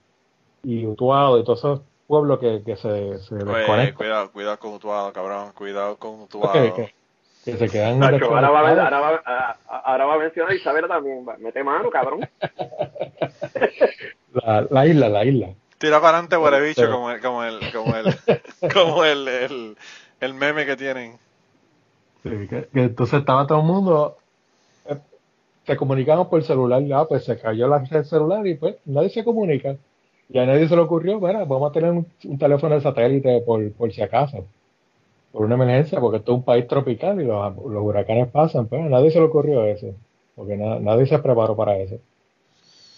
y Utuado y todos esos pueblos que, que se, se Oye, desconectan cuidado, cuidado con Utuado, cabrón. Cuidado con Utuado. que, se quedan Nacho, ahora, va a, ahora, va, a- ahora va a mencionar a Isabela también. Va, Mete mano, cabrón. la, la isla la isla Tira para adelante, huele bicho, como el, como el, como el, como el, el, el meme que tienen. Sí, que, que entonces estaba todo el mundo, eh, se comunicaban por celular, ya pues se cayó la red celular y pues nadie se comunica. Y a nadie se le ocurrió, bueno, vamos a tener un, un teléfono de satélite por, por si acaso, por una emergencia, porque esto es un país tropical y los, los huracanes pasan, pero a nadie se le ocurrió eso, porque na- nadie se preparó para eso.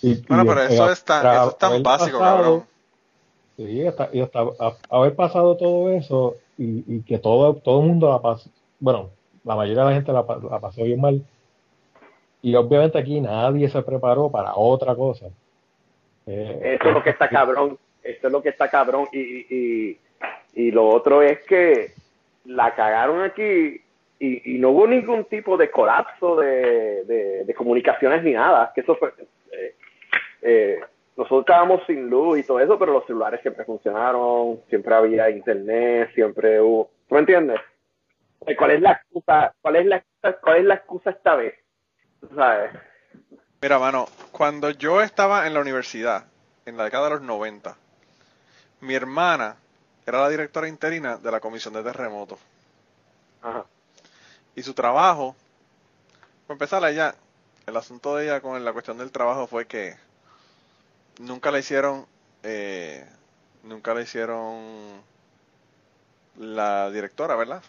Y, Bueno, y, pero eso es tan, tras eso es tan básico, pasado- cabrón. Sí, hasta, y hasta a- haber pasado todo eso y, y que todo, todo el mundo la pasó, bueno, la mayoría de la gente la, pa- la pasó bien mal. Y obviamente aquí nadie se preparó para otra cosa. Eh, Eso es lo que está cabrón. Eso es lo que está cabrón. Y, y, y, y lo otro es que la cagaron aquí y, y no hubo ningún tipo de colapso de, de, de comunicaciones ni nada. Que eso fue. Eh, nosotros estábamos sin luz y todo eso, pero los celulares siempre funcionaron, siempre había internet, siempre hubo. ¿Tú me entiendes? Eh, ¿Cuál es la excusa? ¿Cuál es la excusa, cuál es la excusa esta vez? ¿Tú ¿Sabes? Mira, mano, cuando yo estaba en la universidad, en la década de los 90, mi hermana era la directora interina de la Comisión de Terremotos. Ajá. Y su trabajo, para empezar, ella, el asunto de ella con la cuestión del trabajo fue que nunca le hicieron, eh, nunca le hicieron la directora, ¿verdad?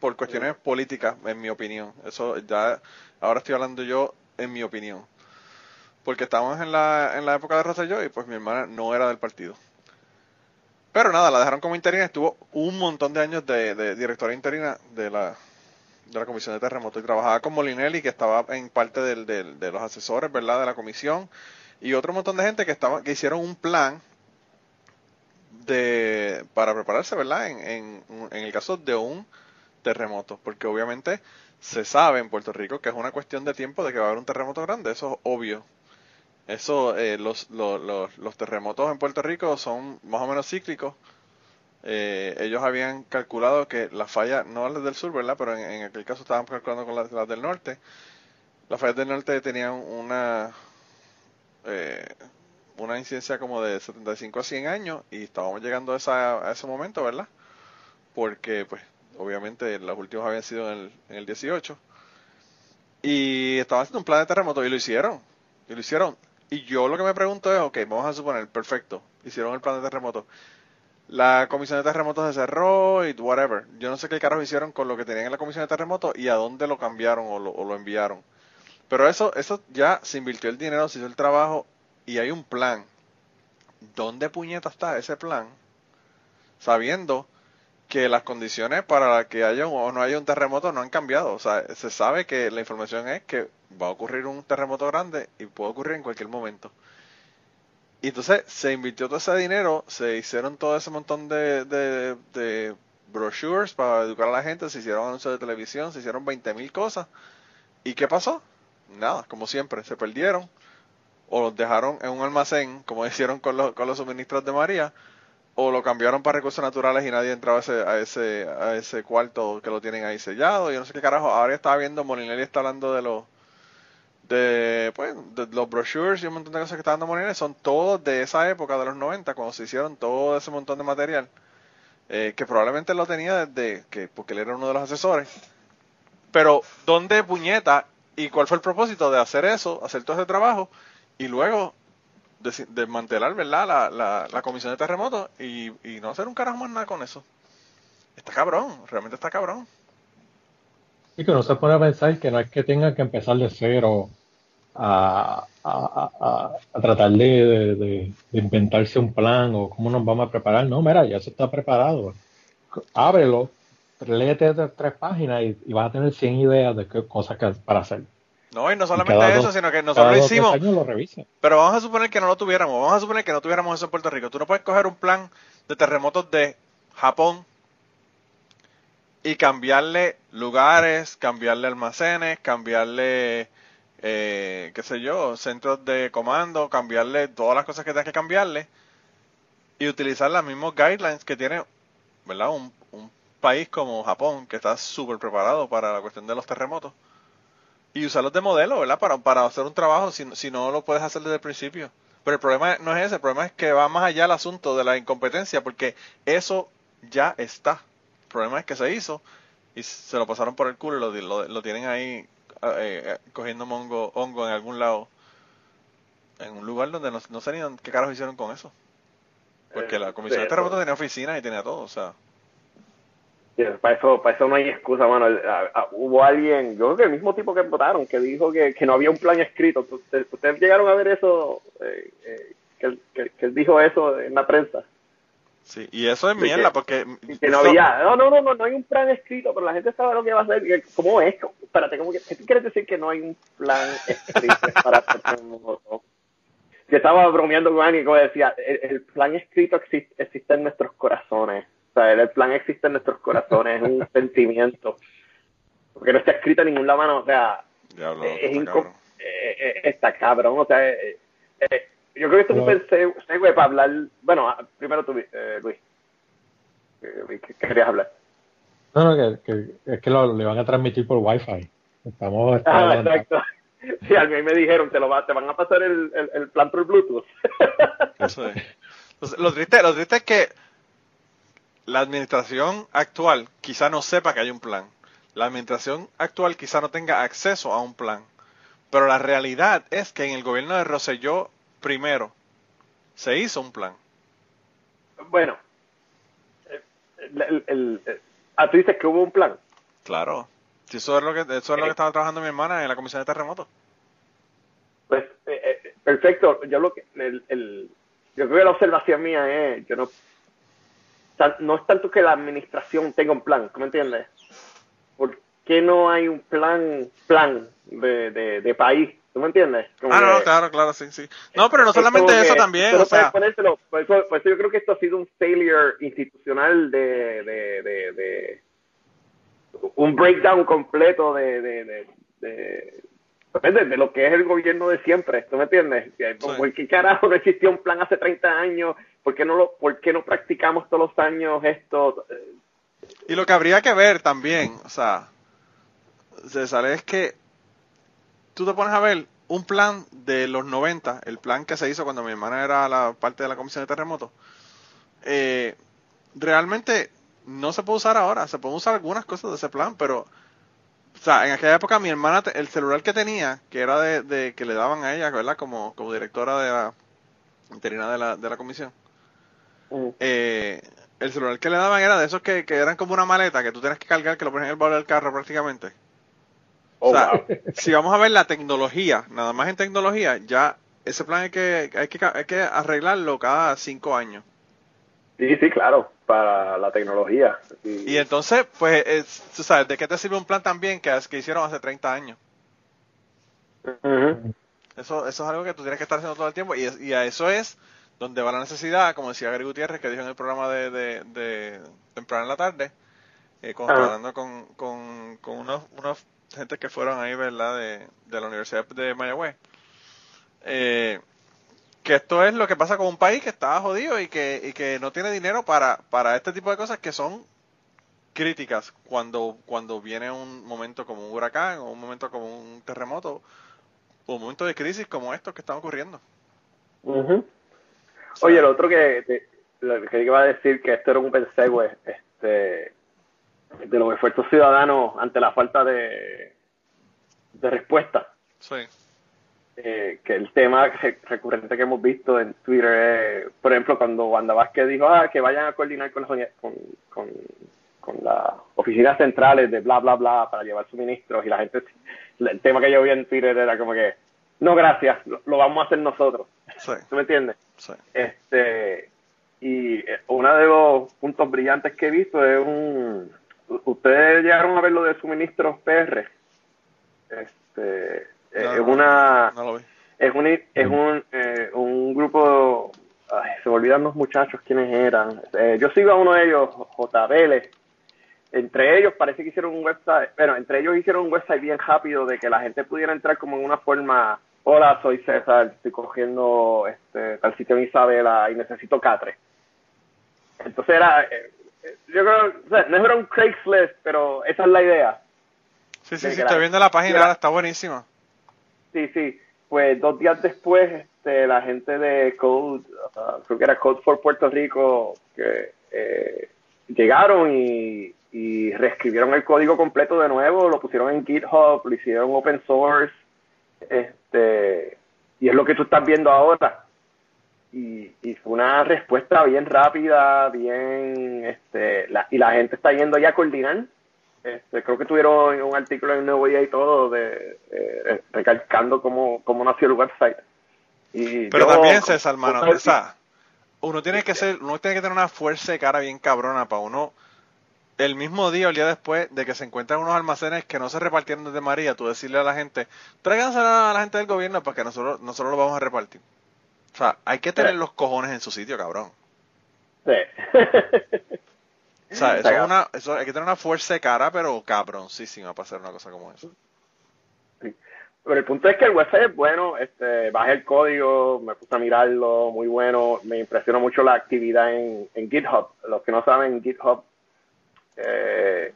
Por cuestiones políticas, en mi opinión. Eso ya, ahora estoy hablando yo en mi opinión. Porque estábamos en la, en la época de Rosselló y pues mi hermana no era del partido. Pero nada, la dejaron como interina, estuvo un montón de años de, de directora interina de la, de la Comisión de Terremotos y trabajaba con Molinelli, que estaba en parte del, del- de los asesores, ¿verdad?, de la comisión, y otro montón de gente que estaba, que hicieron un plan de para prepararse, ¿verdad?, en, en, en el caso de un terremoto, porque obviamente se sabe en Puerto Rico que es una cuestión de tiempo de que va a haber un terremoto grande, eso es obvio. Eso, eh, los, los, los, los terremotos en Puerto Rico son más o menos cíclicos. Eh, ellos habían calculado que las fallas, no las del sur, ¿verdad? Pero en, en aquel caso estaban calculando con las, las del norte. Las fallas del norte tenían una eh, una incidencia como de 75 a 100 años y estábamos llegando a, esa, a ese momento, ¿verdad? Porque, pues, obviamente los últimos habían sido en el, en el 18. Y estaban haciendo un plan de terremoto y lo hicieron. Y lo hicieron. Y yo lo que me pregunto es, ok, vamos a suponer, perfecto, hicieron el plan de terremoto. La comisión de terremotos se cerró y whatever. Yo no sé qué carajo hicieron con lo que tenían en la comisión de terremotos y a dónde lo cambiaron o lo enviaron. Pero eso, eso ya se invirtió el dinero, se hizo el trabajo y hay un plan. ¿Dónde puñeta está ese plan? Sabiendo que las condiciones para que haya o no haya un terremoto no han cambiado. O sea, se sabe que la información es que va a ocurrir un terremoto grande y puede ocurrir en cualquier momento. Y entonces se invirtió todo ese dinero, se hicieron todo ese montón de, de, de brochures para educar a la gente, se hicieron anuncios de televisión, se hicieron 20.000 cosas. ¿Y qué pasó? Nada, como siempre, se perdieron o los dejaron en un almacén, como hicieron con los, con los suministros de María, o lo cambiaron para recursos naturales y nadie entraba a ese, a ese, a ese cuarto que lo tienen ahí sellado. Yo no sé qué carajo. Ahora estaba viendo, Molinelli está hablando de los de, pues, de los brochures y un montón de cosas que está dando Molinelli. Son todos de esa época, de los 90, cuando se hicieron todo ese montón de material. Eh, que probablemente lo tenía desde que, porque él era uno de los asesores. Pero, ¿dónde puñeta? ¿Y cuál fue el propósito de hacer eso, hacer todo ese trabajo? y luego desmantelar ¿verdad? La, la, la, comisión de terremotos y, y no hacer un carajo más nada con eso. Está cabrón, realmente está cabrón. Y que no se pone a pensar que no es que tengan que empezar de cero a, tratar de, de, inventarse un plan o cómo nos vamos a preparar. No, mira, ya se está preparado. Ábrelo, léete tres páginas y, y vas a tener 100 ideas de qué cosas que, para hacer. No, y no solamente eso, sino que nosotros lo hicimos. pero vamos a suponer que no lo tuviéramos. Vamos a suponer que no tuviéramos eso en Puerto Rico. Tú no puedes coger un plan de terremotos de Japón y cambiarle lugares, cambiarle almacenes, cambiarle, eh, qué sé yo, centros de comando, cambiarle todas las cosas que tengas que cambiarle y utilizar los mismos guidelines que tiene, ¿verdad? Un país como Japón que está súper preparado para la cuestión de los terremotos y usarlos de modelo, ¿verdad? Para, para hacer un trabajo, si, si no lo puedes hacer desde el principio. Pero el problema no es ese, el problema es que va más allá el asunto de la incompetencia, porque eso ya está. El problema es que se hizo y se lo pasaron por el culo y lo, lo, tienen ahí eh, eh, cogiendo mongo, hongo en algún lado, en un lugar donde no, no sé ni qué caros hicieron con eso. Porque eh, la comisión de terremotos tenía oficinas y tenía todo, o sea para eso, para eso no hay excusa, mano. hubo alguien, yo creo que el mismo tipo que votaron, que dijo que, que no había un plan escrito. ¿Ustedes, llegaron a ver eso? Eh, eh, que, él, que, él dijo eso en la prensa. Sí, y eso es mierda, porque... Que no había, no, no, no, no, hay un plan escrito, pero la gente sabe lo que va a hacer. ¿Cómo es? Espérate, ¿cómo que, ¿qué quieres decir que no hay un plan escrito para Yo estaba bromeando con alguien que decía, el, el plan escrito existe, existe en nuestros corazones el plan existe en nuestros corazones, es un sentimiento. Porque no está escrito en ningún lado, o sea, es está, cabrón. Eh, eh, está cabrón, o sea, eh, yo creo que esto es un segue para hablar, bueno, ah, primero tú, Luis, ¿qué querías hablar? No, no, que, es que lo, le van a transmitir por Wi-Fi. Estamos ah, exacto. Sí, a mí me dijeron, te, lo va, te van a pasar el, el, plan por Bluetooth. Eso es. lo, triste, lo triste es que la administración actual quizá no sepa que hay un plan. La administración actual quizá no tenga acceso a un plan. Pero la realidad es que en el gobierno de Roselló primero se hizo un plan. Bueno, el, el, ah, tú dices que hubo un plan. Claro. eso es lo que, eso es lo que estaba trabajando mi hermana en la comisión de terremotos. Pues, eh, eh, perfecto. Yo lo que, el, yo creo que la observación mía es, yo no no es tanto que la administración tenga un plan, ¿me entiendes? ¿Por qué no hay un plan plan de, de, país? ¿Tú me entiendes? ah, no, claro, claro, sí, sí. No, pero no solamente eso también, o sea... Por eso, yo creo que esto ha sido un failure institucional de, de, de, un breakdown completo de, de, de, lo que es el gobierno de siempre, ¿tú me entiendes? ¿Por qué carajo no existía un plan hace 30 años? ¿Por qué no, lo, por qué no practicamos todos los años esto? Y lo que habría que ver también, o sea, César, es que tú te pones a ver un plan de los 90, el plan que se hizo cuando mi hermana era la parte de la comisión de terremotos, eh, realmente no se puede usar ahora, se pueden usar algunas cosas de ese plan, pero o sea, en aquella época mi hermana, el celular que tenía, que era de, que le daban a ella, ¿verdad? Como, como directora de la interina de la, de la comisión. Mm. Eh, el celular que le daban era de esos que, que, eran como una maleta que tú tienes que cargar, que lo pones en el baúl del carro prácticamente. o oh, sea, si vamos a ver la tecnología, nada más en tecnología, ya ese plan hay que, hay que, hay que arreglarlo cada cinco años. Sí, sí, claro, para la tecnología. Y, entonces, pues, tú sabes, ¿de qué te sirve un plan también que, que hicieron hace 30 años? eso, eso es algo que tú tienes que estar haciendo todo el tiempo y, y a eso es donde va la necesidad, como decía Gary Gutiérrez, que dijo en el programa de, de, temprano en la tarde, eh, con, con, con, unos, unos gente que fueron ahí, ¿verdad? De, de la Universidad de Mayagüez. Eh, que esto es lo que pasa con un país que está jodido y que, y que no tiene dinero para, para este tipo de cosas que son críticas cuando, cuando viene un momento como un huracán o un momento como un terremoto o un momento de crisis como estos que están ocurriendo. Oye, lo otro que, te- lo que iba a decir que esto era un segue, este, de los esfuerzos ciudadanos ante la falta de, de respuesta. Sí, Eh, que el tema re- recurrente que hemos visto en Twitter es, por ejemplo, cuando Wanda Vázquez dijo ah, que vayan a coordinar con las, con, con, con las oficinas centrales de bla, bla, bla para llevar suministros y la gente, el tema que yo vi en Twitter era como que, no, gracias, lo, lo vamos a hacer nosotros. sí, ¿Tú me entiendes? sí. Este, y eh, uno de los puntos brillantes que he visto es un. Ustedes llegaron a ver lo de suministros PR. Este, No, es una. No lo vi. Es un, es un, eh, un grupo. Ay, se me olvidan los muchachos quiénes eran. Eh, yo sigo a uno de ellos, JBL. Entre ellos parece que hicieron un website, bueno, entre ellos hicieron un website bien rápido de que la gente pudiera entrar como en una forma, hola, soy César, estoy cogiendo este, tal sitio en Isabela y necesito catre. Entonces era, eh, eh, yo creo, o sea, no era un Craigslist, pero esa es la idea. Sí, sí, sí, estoy viendo la página, ahora está buenísima. Sí, sí. Pues dos días después, este, la gente de Code, uh, creo que era Code for Puerto Rico, que eh, llegaron y, y reescribieron el código completo de nuevo, lo pusieron en GitHub, lo hicieron open source, este, y es lo que tú estás viendo ahora. Y, y fue una respuesta bien rápida, bien, este, la, y la gente está yendo ya a coordinar. Este, creo que tuvieron un artículo en el Nuevo Día y todo de eh, recalcando cómo, cómo nació el website. Y Pero yo- también, César, hermano, o sea, uno tiene que ser, uno tiene que tener una fuerza de cara bien cabrona para uno, el mismo día o el día después de que se encuentran unos almacenes que no se repartieron desde María, tú decirle a la gente, tráiganse a la gente del gobierno para que nosotros, nosotros lo vamos a repartir. O sea, hay que tener Sí. los cojones en su sitio, cabrón. Sí. O sea, eso, es una, eso hay que tener una fuerza de cara, pero cabroncísima para hacer una cosa como eso. Pero el punto es que el website es bueno, este, bajé el código, me puse a mirarlo, muy bueno, me impresionó mucho la actividad en, en GitHub. Los que no saben, GitHub, eh,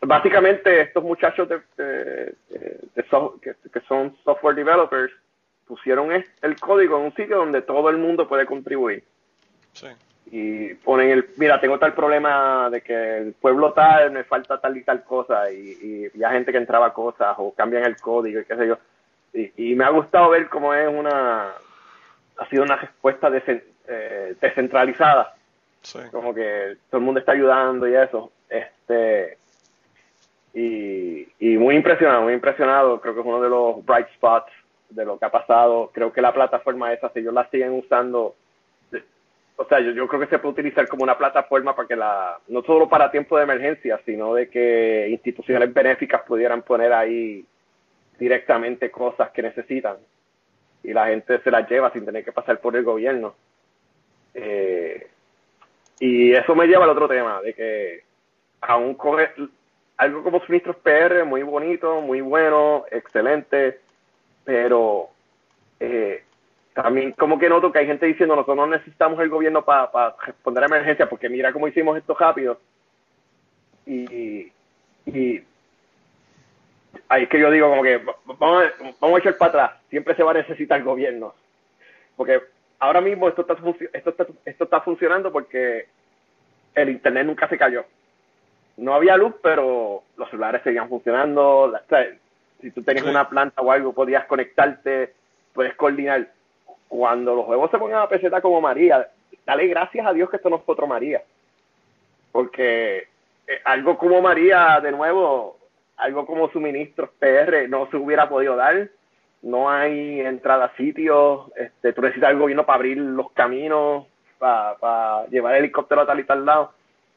básicamente estos muchachos de, de- que, que son software developers pusieron el código en un sitio donde todo el mundo puede contribuir Sí. Y ponen el, mira, tengo tal problema de que el pueblo tal, me falta tal y tal cosa, y, y, y hay gente que entraba cosas o cambian el código y qué sé yo. Y, y me ha gustado ver cómo es una, ha sido una respuesta desen- eh, descentralizada, Sí. como que todo el mundo está ayudando y eso. Este, y, y muy impresionado, muy impresionado, creo que es uno de los bright spots de lo que ha pasado. Creo que la plataforma esa, si ellos la siguen usando, o sea, yo, creo que se puede utilizar como una plataforma para que la, no solo para tiempo de emergencia, sino de que instituciones benéficas pudieran poner ahí directamente cosas que necesitan y la gente se las lleva sin tener que pasar por el gobierno. Eh, y eso me lleva al otro tema, de que aún con el- algo como suministros PR, muy bonito, muy bueno, excelente, pero eh, también como que noto que hay gente diciendo nosotros no necesitamos el gobierno para responder a emergencias porque mira cómo hicimos esto rápido y, y ahí es que yo digo como que va- vamos a, vamos a echar para atrás. Siempre se va a necesitar el gobierno. Porque ahora mismo esto está, esto está, esto está funcionando porque el internet nunca se cayó. No había luz pero los celulares seguían funcionando. La- o sea, si tú tenías Sí. una planta o algo podías conectarte puedes coordinar cuando los juegos se pongan a peseta como María, dale gracias a Dios que esto no fue otro María. Porque eh, algo como María, de nuevo, algo como suministros PR no se hubiera podido dar. No hay entrada a sitios, este, tú necesitas el gobierno para abrir los caminos, para, para llevar el helicóptero a tal y tal lado.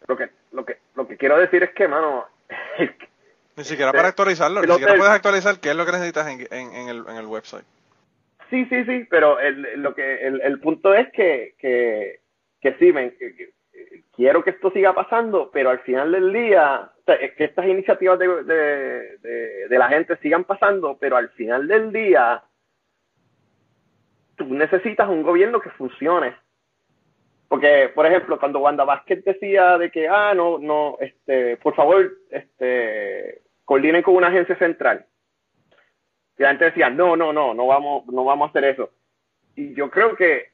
Lo que, lo que, lo que quiero decir es que, mano, Ni siquiera Sí. para actualizarlo, ni siquiera puedes actualizar qué es lo que necesitas en, en, en el, en el website. Sí, sí, sí, pero el, lo que, el, punto es que, que, sí, me, que- quiero que esto siga pasando, pero al final del día, o que estas iniciativas de, de la gente sigan pasando, pero al final del día, tú necesitas un gobierno que funcione. Porque, por ejemplo, cuando Wanda Vázquez decía de que, ah, no, no, este, por favor, este, coordinen con una agencia central. Y la gente decía, no, no, no, no vamos, no vamos a hacer eso. Y yo creo que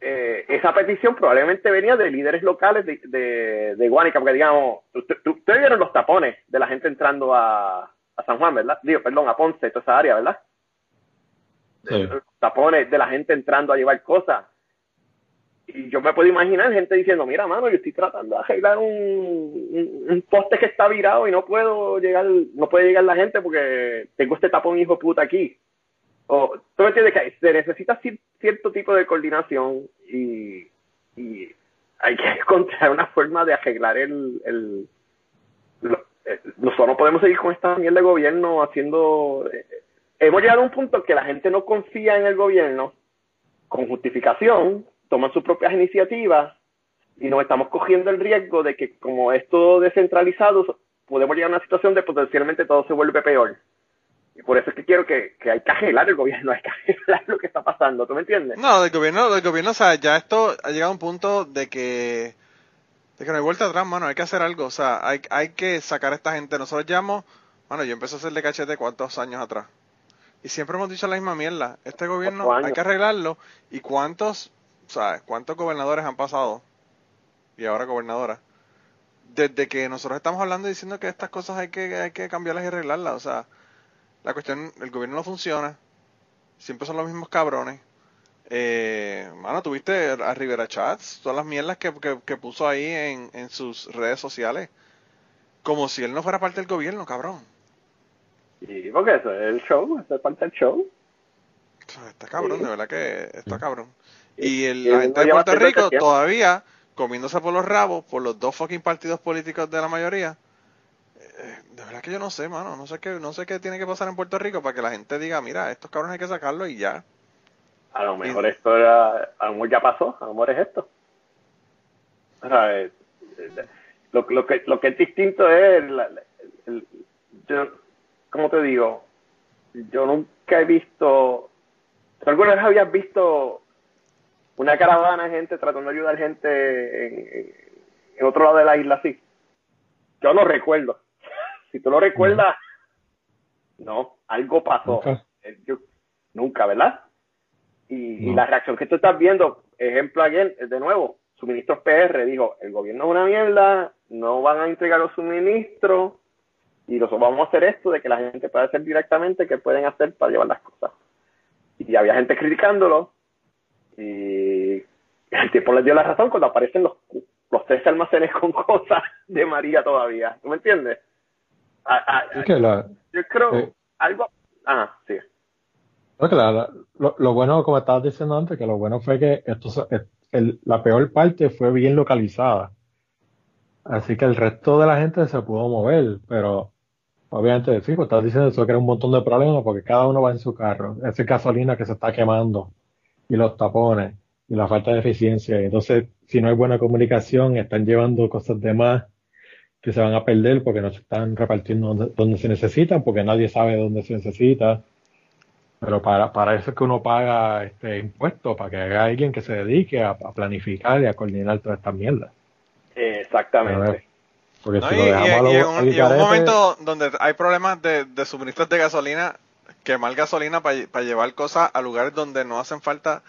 eh, esa petición probablemente venía de líderes locales de, de, de Guánica, porque digamos, ustedes vieron los tapones de la gente entrando a, a San Juan, ¿verdad? Digo, perdón, a Ponce, toda esa área, ¿verdad? Sí. tapones de la gente entrando a llevar cosas. Y yo me puedo imaginar gente diciendo, mira, mano, yo estoy tratando de arreglar un, un, poste que está virado y no puedo llegar, no puede llegar la gente porque tengo este tapón hijo puta aquí. O, tú entiendes que se necesita cier- cierto tipo de coordinación y, y hay que encontrar una forma de arreglar el, el, eh, nosotros no podemos seguir con esta mierda de gobierno haciendo eh, hemos llegado a un punto que la gente no confía en el gobierno con justificación, toman sus propias iniciativas y nos estamos cogiendo el riesgo de que como es todo descentralizado, podemos llegar a una situación de potencialmente todo se vuelve peor. Y por eso es que quiero que, que hay que arreglar el gobierno, hay que arreglar lo que está pasando, ¿tú me entiendes? No, del gobierno, del gobierno, o sea, ya esto ha llegado a un punto de que, de que no hay vuelta atrás, mano, hay que hacer algo, o sea, hay, hay que sacar a esta gente. Nosotros llevamos, bueno, yo empecé a hacer de cachete cuántos años atrás. Y siempre hemos dicho la misma mierda. Este gobierno hay que arreglarlo. ¿Y cuántos, sabes, cuántos gobernadores han pasado? Y ahora gobernadoras. Desde que nosotros estamos hablando y diciendo que estas cosas hay que, hay que cambiarlas y arreglarlas. O sea, la cuestión, el gobierno no funciona. Siempre son los mismos cabrones. Eh, mano, tuviste a Rivera Chats, todas las mierdas que, que, puso ahí en, en sus redes sociales. Como si él no fuera parte del gobierno, cabrón. Y porque eso es el show, eso es parte del show. Está cabrón, Sí. de verdad que está Sí. cabrón. Y el- la gente de Puerto Rico todavía comiéndose por los rabos por los dos fucking partidos políticos de la mayoría. Eh, de verdad que yo no sé, mano. No sé qué, no sé qué tiene que pasar en Puerto Rico para que la gente diga, mira, estos cabrones hay que sacarlos y ya. A lo mejor esto era, a lo mejor ya pasó, a lo mejor es esto. O sea, eh, eh, lo, lo, que, lo que es distinto es, la- la- el- yo, ¿cómo te digo? Yo nunca he visto, ¿tú alguna vez habías visto una caravana de gente tratando de ayudar gente en, otro lado de la isla así? Yo no recuerdo. Si tú lo recuerdas, no, algo pasó. Nunca. Eh, yo- nunca, ¿verdad? Y, la reacción que tú estás viendo, ejemplo ayer, de nuevo, suministros PR dijo, el gobierno es una mierda, no van a entregar los suministros y nosotros vamos a hacer esto de que la gente pueda hacer directamente qué pueden hacer para llevar las cosas. Y había gente criticándolo y el tiempo les dio la razón cuando aparecen los, los tres almacenes con cosas de María todavía. ¿Tú me entiendes? A- a- Es que la, yo creo eh, algo... Ah, sí. No, la- lo, lo bueno, como estabas diciendo antes, que lo bueno fue que esto, el- el- la peor parte fue bien localizada. Así que el resto de la gente se pudo mover, pero obviamente sí, pues estás diciendo eso que era un montón de problemas porque cada uno va en su carro. Esa gasolina que se está quemando y los tapones y la falta de eficiencia. Entonces, si no hay buena comunicación, están llevando cosas de más que se van a perder porque no se están repartiendo donde, donde se necesitan, porque nadie sabe dónde se necesita. Pero para, para eso es que uno paga este impuesto, para que haya alguien que se dedique a, a planificar y a coordinar todas estas mierdas. Exactamente. Porque ¿no? si Y, lo dejamos y- a y los en un, y en un alcareces, momento donde hay problemas de, de suministros de gasolina, quemar gasolina para llevar cosas a lugares donde no hacen falta,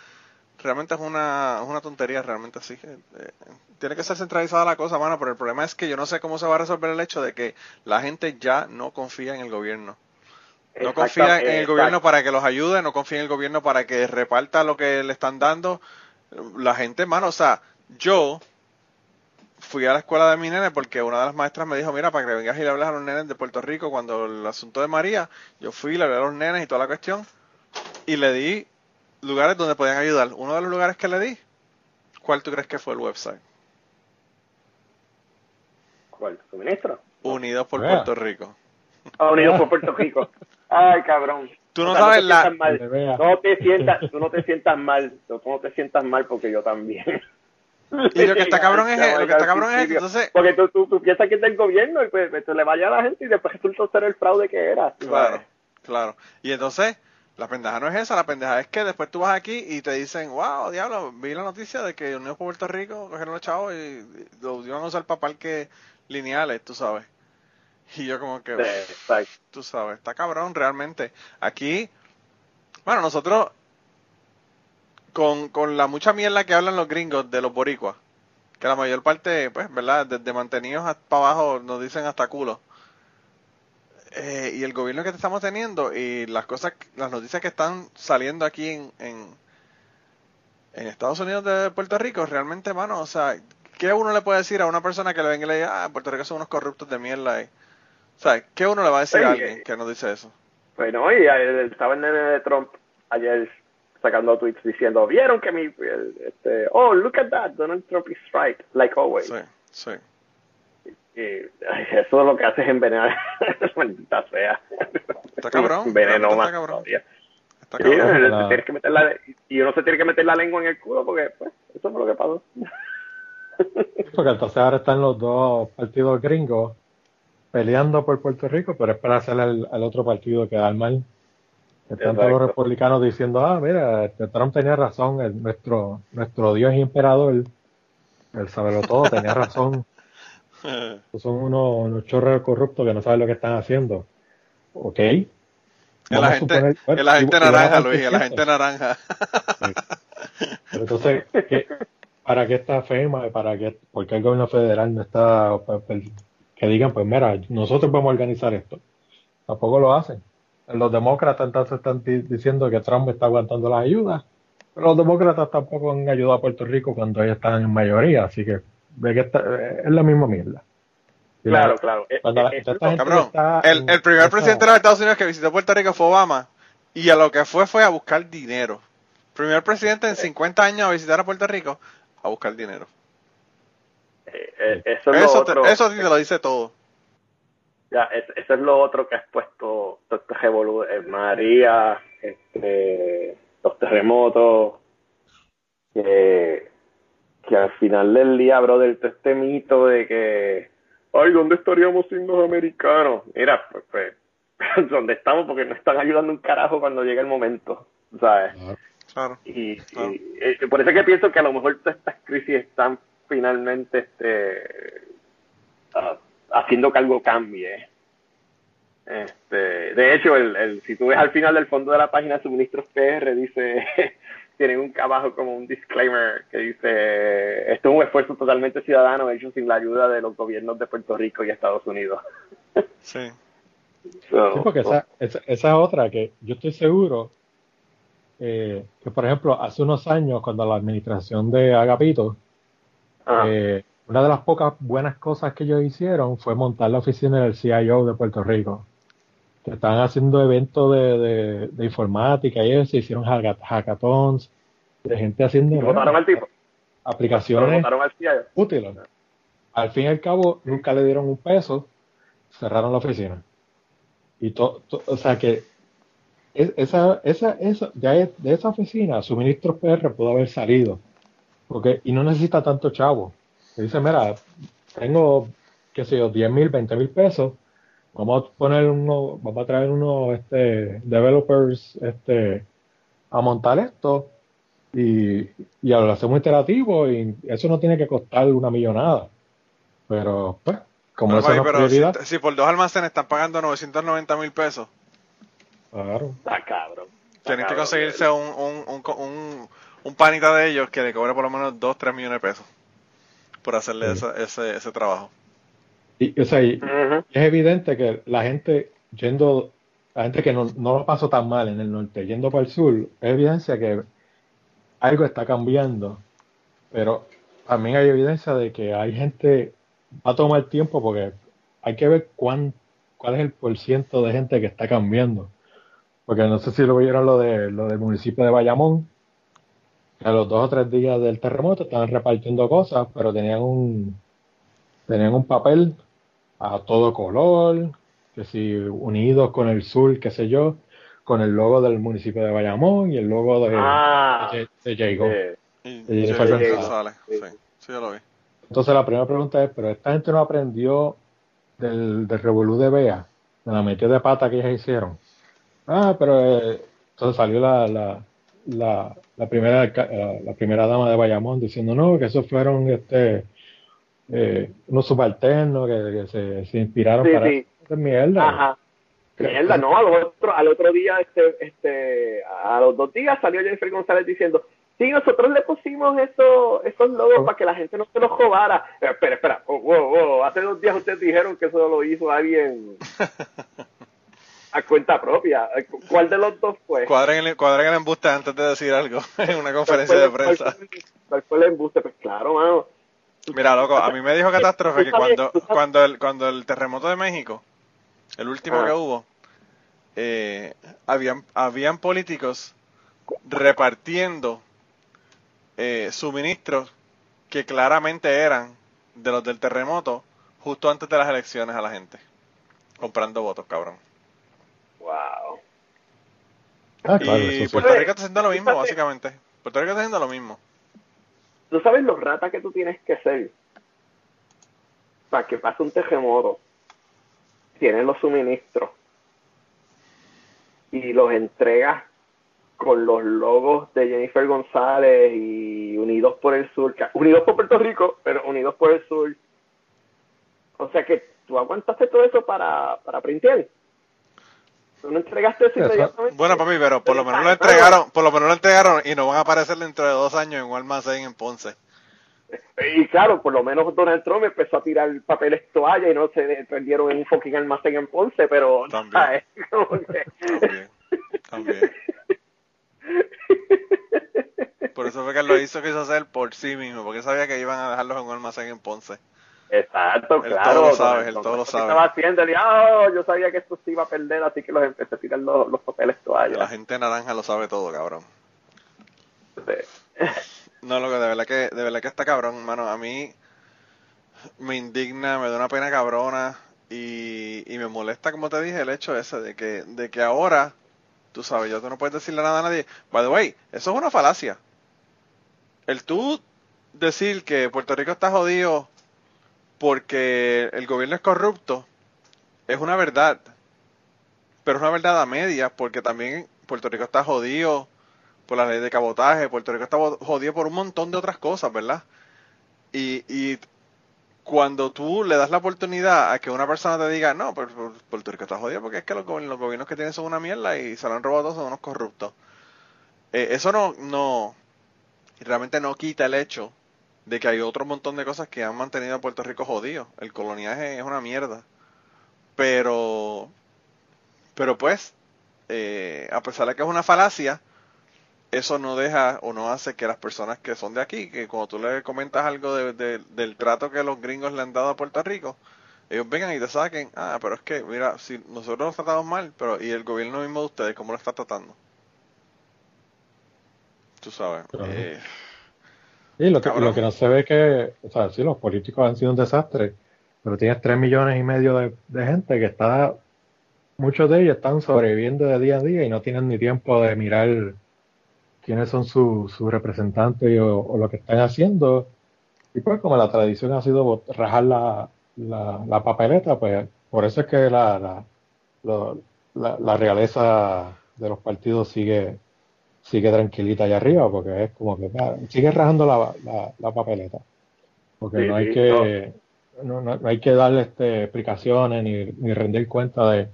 realmente es una, es una tontería, realmente así. Eh, eh, tiene que ser centralizada la cosa, mano, pero el problema es que yo no sé cómo se va a resolver el hecho de que la gente ya no confía en el gobierno. No confía en el exacto. gobierno para que los ayude, no confía en el gobierno para que reparta lo que le están dando. La gente, mano, o sea, yo fui a la escuela de mi nene porque una de las maestras me dijo, mira, para que vengas y le hables a los nenes de Puerto Rico cuando el asunto de María, yo fui, le hablé a los nenes y toda la cuestión, y le di lugares donde podían ayudar. Uno de los lugares que le di, ¿cuál tú crees que fue el website? ¿Cuál? ¿Suministro? Unidos por Vea. Puerto Rico. Ah, Unidos por Puerto Rico. Ay, cabrón. Tú no O sea, sabes te la- mal. No te sientas, tú no te sientas mal, tú no te sientas mal porque yo también. Y lo que está cabrón es, Ya, lo que está cabrón es entonces, Porque tú, tú, tú piensas que es del gobierno y pues, pues, le vaya a la gente y después resulta ser el fraude que era. Claro, sabes. claro. Y entonces, la pendeja no es esa, la pendeja es que después tú vas aquí y te dicen, wow, diablo, vi la noticia de que Unidos por Puerto Rico cogieron los chavos y los iban a usar para parques lineales, tú sabes. Y yo como que, Sí, tú sabes, está cabrón realmente. Aquí, bueno, nosotros, con, con la mucha mierda que hablan los gringos de los boricuas, que la mayor parte, pues, ¿verdad? Desde mantenidos para abajo nos dicen hasta culo. Eh, y el gobierno que estamos teniendo y las cosas, las noticias que están saliendo aquí en, en, en Estados Unidos de Puerto Rico, realmente, mano, o sea, ¿qué uno le puede decir a una persona que le venga y le diga, ah, Puerto Rico son unos corruptos de mierda? Y, o sea, ¿qué uno le va a decir Sí, a alguien que nos dice eso? Pues no, y estaba el nene de Trump ayer sacando tweets diciendo, vieron que mi, este, oh, look at that, Donald Trump is right, like always. Sí, sí. Y ay, eso es lo que hace es envenenar, maldita sea. Está cabrón, Veneno más está cabrón. todavía. Está cabrón. eh, La- tienes que meter la- y uno se tiene que meter la lengua en el culo porque, pues, eso fue lo que pasó. Porque entonces ahora están los dos partidos gringos peleando por Puerto Rico, pero es para hacer al, al otro partido quedar mal. Están todos los republicanos diciendo, ah, mira, este Trump tenía razón, el- nuestro, nuestro Dios y emperador, el saberlo todo, tenía razón. Son unos, unos chorros corruptos que no saben lo que están haciendo. Ok. El Vamos a agente, suponer- bueno, el agente y- naranja, Luis, agente cierto. naranja. Pero entonces, ¿qué- ¿para qué está FEMA? ¿Para qué, ¿Por qué el gobierno federal no está? pues, Que digan, pues mira, nosotros vamos a organizar esto. Tampoco lo hacen. Los demócratas entonces están di- diciendo que Trump está aguantando las ayudas. Pero los demócratas tampoco han ayudado a Puerto Rico cuando ellos están en mayoría. Así que ve que está- eh, es la misma mierda. Y la- Claro, claro. Eh, la- eh, Cabrón, está el, primer presidente de los Estados Unidos que visitó Puerto Rico fue Obama y a lo que fue fue a buscar dinero. Primer presidente en 50 años a visitar a Puerto Rico a buscar dinero. eh, eh, eso es lo Eso, te- eso te lo dice todo. Ya, eso es lo otro que has puesto, todo este eh, María, este, los terremotos, que, que al final del día, brother, todo este mito de que, ay, ¿dónde estaríamos sin los americanos? Mira, pues, pues, ¿dónde estamos? Porque no están ayudando un carajo cuando llega el momento, ¿sabes? Claro. Y, Ah. y, eh, por eso es que pienso que a lo mejor todas estas crisis están finalmente este, ah, haciendo que algo cambie. Este, de hecho, el, el, si tú ves al final del fondo de la página Suministros PR, dice, tienen un abajo como un disclaimer que dice, esto es un esfuerzo totalmente ciudadano hecho sin la ayuda de los gobiernos de Puerto Rico y Estados Unidos. Sí. So, Sí, porque esa, esa, esa es otra que yo estoy seguro eh, que, por ejemplo, hace unos años, cuando la administración de Agapito, ah, eh, una de las pocas buenas cosas que ellos hicieron fue montar la oficina del CIO de Puerto Rico. Que estaban haciendo eventos de, de, de informática y eso, hicieron hacka- hackathons, de gente haciendo ¿y votaron al tipo? ¿Lo aplicaciones votaron al CIO? útiles. Al fin y al cabo, nunca le dieron un peso, cerraron la oficina. Y to- o sea que es- esa, esa, esa, de, de esa oficina, suministros PR pudo haber salido. Porque, y no necesita tanto chavo. Dice, mira, tengo, qué sé yo, 10 mil, 20 mil pesos. Vamos a poner uno, vamos a traer unos este, developers este, a montar esto y, y lo hacemos interactivo y eso no tiene que costar una millonada. Pero, pues, como Pero, esa no es pero prioridad, si, si por dos almacenes están pagando 990 mil pesos, claro. Está cabrón. Tienen que conseguirse un, un, un, un panita de ellos que le cobre por lo menos 2, 3 millones de pesos por hacerle Sí. ese, ese, ese trabajo. Y, o sea, y- es evidente que la gente yendo, la gente que no, no lo pasó tan mal en el norte, yendo para el sur, es evidencia que algo está cambiando, pero también hay evidencia de que hay gente, va a tomar tiempo porque hay que ver cuán, cuál es el porciento de gente que está cambiando. Porque no sé si lo vieron lo, de, lo del municipio de Bayamón, a los dos o tres días del terremoto estaban repartiendo cosas, pero tenían un, tenían un papel a todo color, que si unidos con el sur, qué sé yo, con el logo del municipio de Bayamón y el logo de, Ah, de, de Jago. eh, Jennifer Sí. sí. Lo vi. Entonces la primera pregunta es, pero esta gente no aprendió del, del revolú de Bea, de la metida de pata que ellas hicieron. Ah, pero eh, entonces salió la, la, la, la primera la, la primera dama de Bayamón diciendo no, que esos fueron este eh, unos subalternos que, que se, se inspiraron Sí, para sí. Esa mierda. Ajá. Mierda, no, al otro, al otro día, este, este, a los dos días salió Jennifer González diciendo, sí, nosotros le pusimos esos, esos logos para que la gente no se los robara. Eh, espera, espera, oh, wow, wow, hace dos días ustedes dijeron que eso lo hizo alguien a cuenta propia. ¿Cuál de los dos fue? Cuadren el, cuadren el embuste antes de decir algo en una ¿Cuál conferencia de prensa. ¿Cuál fue, cuál fue el embuste? Pues claro, mano. Mira, loco, a mí me dijo Catástrofe que cuando, cuando, el, cuando el terremoto de México, el último Ah. que hubo, eh, habían, habían políticos repartiendo eh, suministros que claramente eran de los del terremoto justo antes de las elecciones a la gente. Comprando votos, cabrón. Ah, claro, y sí. Puerto Rico está haciendo lo mismo, Fíjate. básicamente. Puerto Rico está haciendo lo mismo. ¿Tú sabes los ratas que tú tienes que ser para que pase un terremoto? Tienes los suministros y los entregas con los logos de Jennifer González y Unidos por el Sur, Unidos por Puerto Rico, pero Unidos por el Sur. O sea que tú aguantaste todo eso para, para printear. Tú no entregaste inmediatamente. Bueno, papi, pero por lo menos lo entregaron, por lo menos lo entregaron y no van a aparecer dentro de dos años en un almacén en Ponce. Y claro, por lo menos Donald Trump empezó a tirar papeles toalla y no se prendieron en un fucking almacén en Ponce, pero También. ¿sabes? Como que- También, también. Por eso fue que lo hizo, quiso hacer por sí mismo, porque sabía que iban a dejarlos en un almacén en Ponce. Exacto, Él claro. todo lo sabe, Donald él Trump todo lo ¿qué sabe. estaba haciendo? Él, "Ah, yo sabía que esto se iba a perder, así que los empecé a tirar los, los papeles toalla. La gente naranja lo sabe todo, cabrón. Sí. No, lo que de verdad que, de verdad que está cabrón, mano. A mí me indigna, me da una pena cabrona y, y me molesta, como te dije, el hecho ese de que, de que ahora, tú sabes, ya tú no puedes decirle nada a nadie. By the way, eso es una falacia. El tú decir que Puerto Rico está jodido porque el gobierno es corrupto es una verdad. Pero es una verdad a medias porque también Puerto Rico está jodido por la ley de cabotaje, Puerto Rico está jodido por un montón de otras cosas, ¿verdad? Y, y cuando tú le das la oportunidad a que una persona te diga, no, pero pero Puerto Rico está jodido porque es que los, los gobiernos que tienen son una mierda y se lo han robado son unos corruptos. Eh, eso no, no, realmente no quita el hecho de que hay otro montón de cosas que han mantenido a Puerto Rico jodido. El coloniaje es una mierda. Pero, pero pues, eh, a pesar de que es una falacia, eso no deja o no hace que las personas que son de aquí, que cuando tú le comentas algo de- de- del trato que los gringos le han dado a Puerto Rico, ellos vengan y te saquen, ah, pero es que, mira, si nosotros nos tratamos mal, pero ¿y el gobierno mismo de ustedes cómo lo está tratando? Tú sabes. Claro. eh, Y lo que, lo que no se ve que, o sea, sí, los políticos han sido un desastre, pero tienes tres millones y medio de, de gente que está, muchos de ellos están sobreviviendo de día a día y no tienen ni tiempo de mirar quiénes son sus sus representantes o, o lo que están haciendo. Y pues como la tradición ha sido rajar la, la, la papeleta, pues por eso es que la, la, la, la realeza de los partidos sigue sigue tranquilita allá arriba, porque es como que sigue rajando la, la, la papeleta. Porque Sí, no hay sí, que no, no- no hay que darle este, explicaciones ni, ni rendir cuenta de,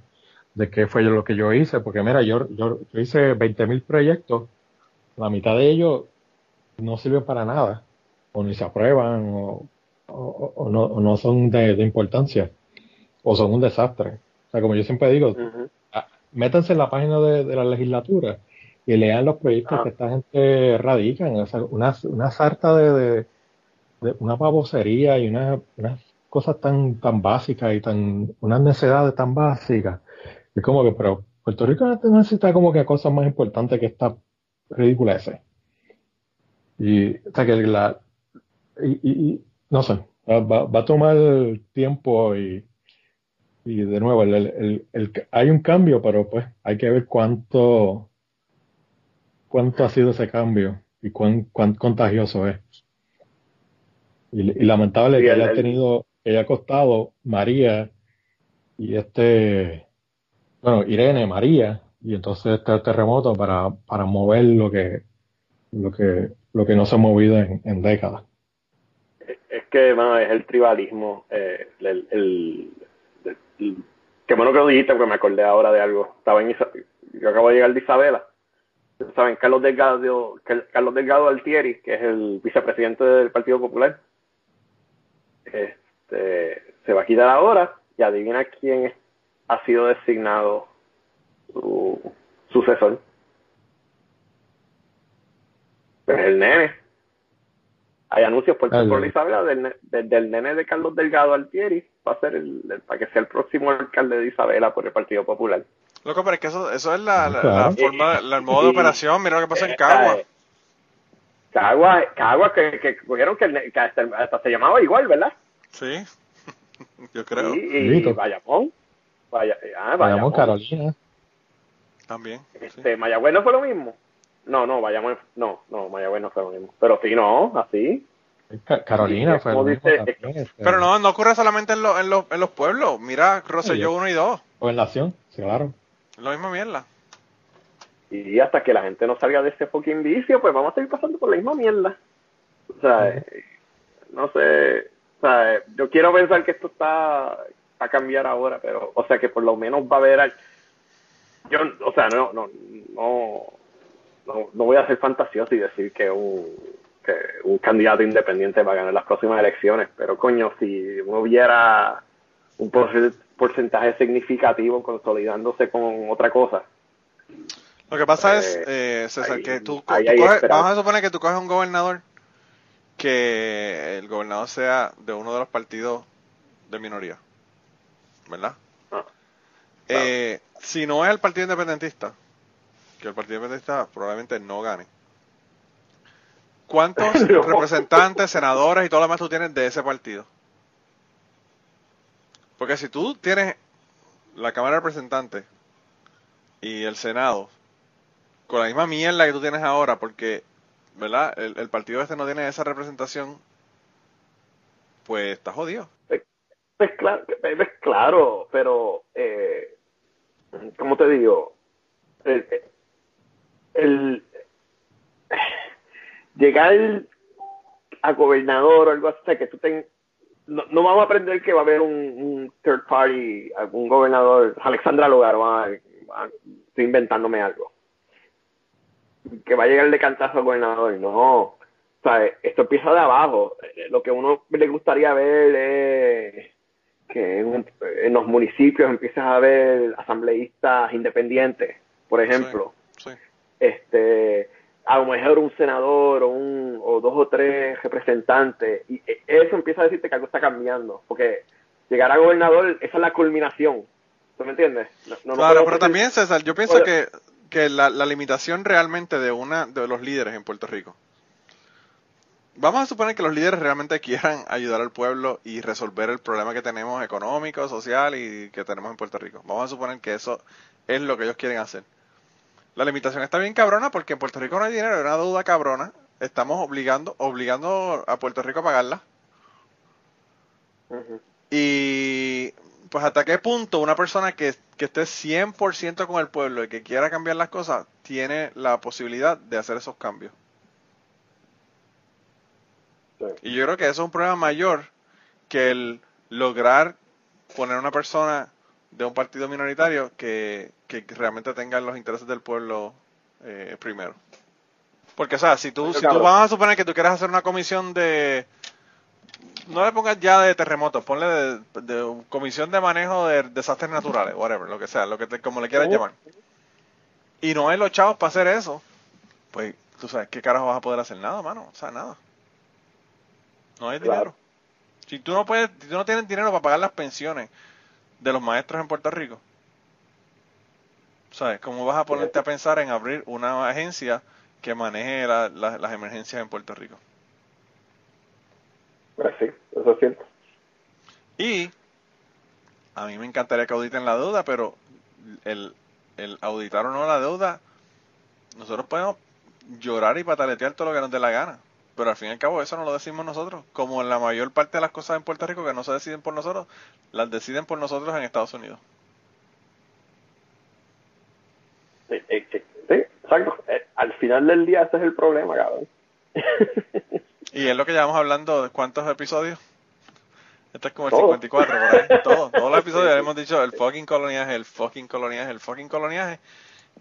de qué fue lo que yo hice, porque mira, yo, yo, yo hice 20.000 proyectos, la mitad de ellos no sirven para nada, o ni se aprueban, o, o- o no, o no son de, de importancia, o son un desastre. O sea, como yo siempre digo, métanse en la página de, de la legislatura y lean los proyectos Ah. que esta gente radican, o sea, una, una sarta de, de- de una babosería y una- unas cosas tan, tan básicas y tan, unas necesidades tan básicas. Es como que, pero Puerto Rico necesita como que cosas más importantes que esta ridícula ese. Y, o sea, que la, y, y- y, no sé, va, va- a tomar tiempo y, y de nuevo, el- el- el- hay un cambio, pero pues hay que ver cuánto, cuánto ha sido ese cambio y cuán, cuán contagioso es. Y, y lamentable Sí, que el- haya tenido, que haya costado María y este, bueno, Irene, María, y entonces este terremoto para, para mover lo que, lo que, lo que no se ha movido en, en décadas. Es que, mano, es el tribalismo. eh, el, el- el- el- qué bueno que lo dijiste, porque me acordé ahora de algo. Estaba en Isa- yo acabo de llegar de Isabela. Saben, Carlos Delgado, Carlos Delgado Altieri, que es el vicepresidente del Partido Popular, este, se va a quitar ahora y adivina quién ha sido designado su sucesor. Pues el nene. Hay anuncios por, por el- Isabela del, del, del nene de Carlos Delgado Altieri para ser el, el- para que sea el próximo alcalde de Isabela por el Partido Popular. Loco, pero es que eso, eso es la, la, Claro. la forma, la- el modo de Y- operación. Mira lo que pasó en Eh, Cagua. eh, Cagua, Cagua que, que cogieron que, el hasta, hasta se llamaba igual, ¿verdad? Sí, yo creo. Y, y. Bayamón. Vaya, ah, Bayamón. Carolina. También. sí. Este, Mayagüez no fue lo mismo. No, no, Bayamón, no, no, Mayagüez no fue lo mismo. Pero sí, no, así. Ca- Carolina Sí, fue lo mismo dice- también, este, Pero no, no ocurre solamente en, los en, los en los pueblos. Mira, Rosselló Sí. 1 y 2. Gobernación, sí, claro. La misma mierda. Y hasta que la gente no salga de ese fucking vicio, pues vamos a seguir pasando por la misma mierda. O sea, eh, no sé, o sea, yo quiero pensar que esto está a cambiar ahora, pero, o sea, que por lo menos va a haber, al- yo, o sea, no, no, no, no, no voy a ser fantasioso y decir que un, que un candidato independiente va a ganar las próximas elecciones, pero coño, si uno viera un porcentaje significativo consolidándose con otra cosa, Lo que pasa Eh, es, eh, César, ahí- que tú, hay coges- vamos a suponer que tú coges un gobernador que el gobernador sea de uno de los partidos de minoría, ¿verdad? Ah, Eh, si no es el partido independentista, que el partido independentista probablemente no gane, ¿cuántos representantes, senadores y todo lo demás tú tienes de ese partido? Porque si tú tienes la Cámara de Representantes y el Senado con la misma mierda que tú tienes ahora, porque, ¿verdad? El, el partido este no tiene esa representación, pues está jodido. Pues claro, pues claro pero, eh, ¿cómo te digo? El, llegar a gobernador o algo así, que tú ten, no, no vamos a aprender que va a haber un, un third party, algún gobernador, Alexandra Lugaro, va- va- estoy inventándome algo, que va a llegar de cantazo al gobernador, no. O sea, esto empieza de abajo. Eh, Lo que uno le gustaría ver es que en, en los municipios empiezas a ver asambleístas independientes, por ejemplo. Sí. Este, a lo mejor un senador o, un, o dos o tres representantes. Y e- eso empieza a decirte que algo está cambiando. Porque llegar a gobernador, esa es la culminación. ¿Tú me entiendes? No- no- no claro, pero también, César, yo pienso que, que la, la limitación realmente de una de los líderes en Puerto Rico. Vamos a suponer que los líderes realmente quieran ayudar al pueblo y resolver el problema que tenemos económico, social y que tenemos en Puerto Rico. Vamos a suponer que eso es lo que ellos quieren hacer. La limitación está bien cabrona porque en Puerto Rico no hay dinero, hay una deuda cabrona. Estamos obligando, obligando a Puerto Rico a pagarla. Y pues hasta qué punto una persona que, que esté 100% con el pueblo y que quiera cambiar las cosas tiene la posibilidad de hacer esos cambios. Sí. Y yo creo que eso es un problema mayor que el lograr poner una persona de un partido minoritario que, que realmente tenga los intereses del pueblo eh, primero. Porque, o sea, si tú, Bueno, si tú vas a suponer que tú quieres hacer una comisión de... No le pongas ya de terremotos, ponle de, de comisión de manejo de desastres naturales, whatever, lo que sea, lo que te, como le quieras Ujú. llamar. Y no hay los chavos para hacer eso, pues tú sabes, ¿qué carajo vas a poder hacer? Nada, mano, o sea, nada. No hay Claro. dinero. Si tú no puedes, si tú no tienes dinero para pagar las pensiones de los maestros en Puerto Rico, ¿sabes? ¿Cómo vas a ponerte a pensar en abrir una agencia que maneje la- la- las emergencias en Puerto Rico? Pues sí, eso es cierto. Y a mí me encantaría que auditen la deuda, pero el, el auditar o no la deuda, nosotros podemos llorar y pataletear todo lo que nos dé la gana. Pero al fin y al cabo eso no lo decimos nosotros. Como en la mayor parte de las cosas en Puerto Rico que no se deciden por nosotros, las deciden por nosotros en Estados Unidos. Sí, sí, sí, exacto. Eh, Al final del día ese es el problema, cabrón. Y es lo que llevamos hablando de cuántos episodios. Este es como el Todo. 54, por ahí. Todo, todos los episodios hemos dicho el fucking coloniaje, el fucking coloniaje, el fucking coloniaje.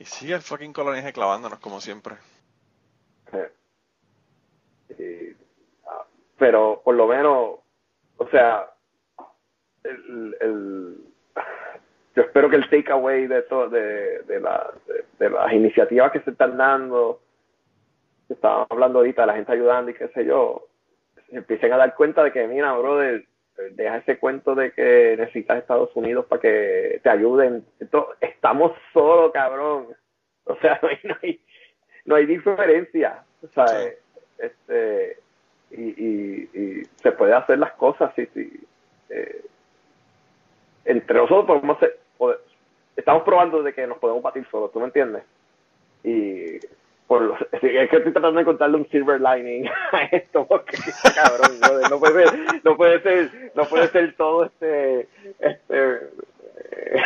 Y sigue el fucking coloniaje clavándonos como siempre. Pero por lo menos, o sea, el, el, yo espero que el takeaway de, to- de, de, la, de, de las iniciativas que se están dando, que estábamos hablando ahorita, la gente ayudando y qué sé yo, se empiecen a dar cuenta de que, mira, brother, deja ese cuento de que necesitas Estados Unidos para que te ayuden. Estamos solos, cabrón. O sea, no hay, no hay, no hay diferencia. O sea, Sí. este, y, y, y se puede hacer las cosas sí, sí. Eh, entre nosotros podemos pode- estamos probando de que nos podemos batir solos, ¿tú me entiendes? Y por es que estoy tratando de encontrarle un silver lining a esto, porque cabrón, brother, no puede ser, no puede ser, no puede ser todo este, este eh,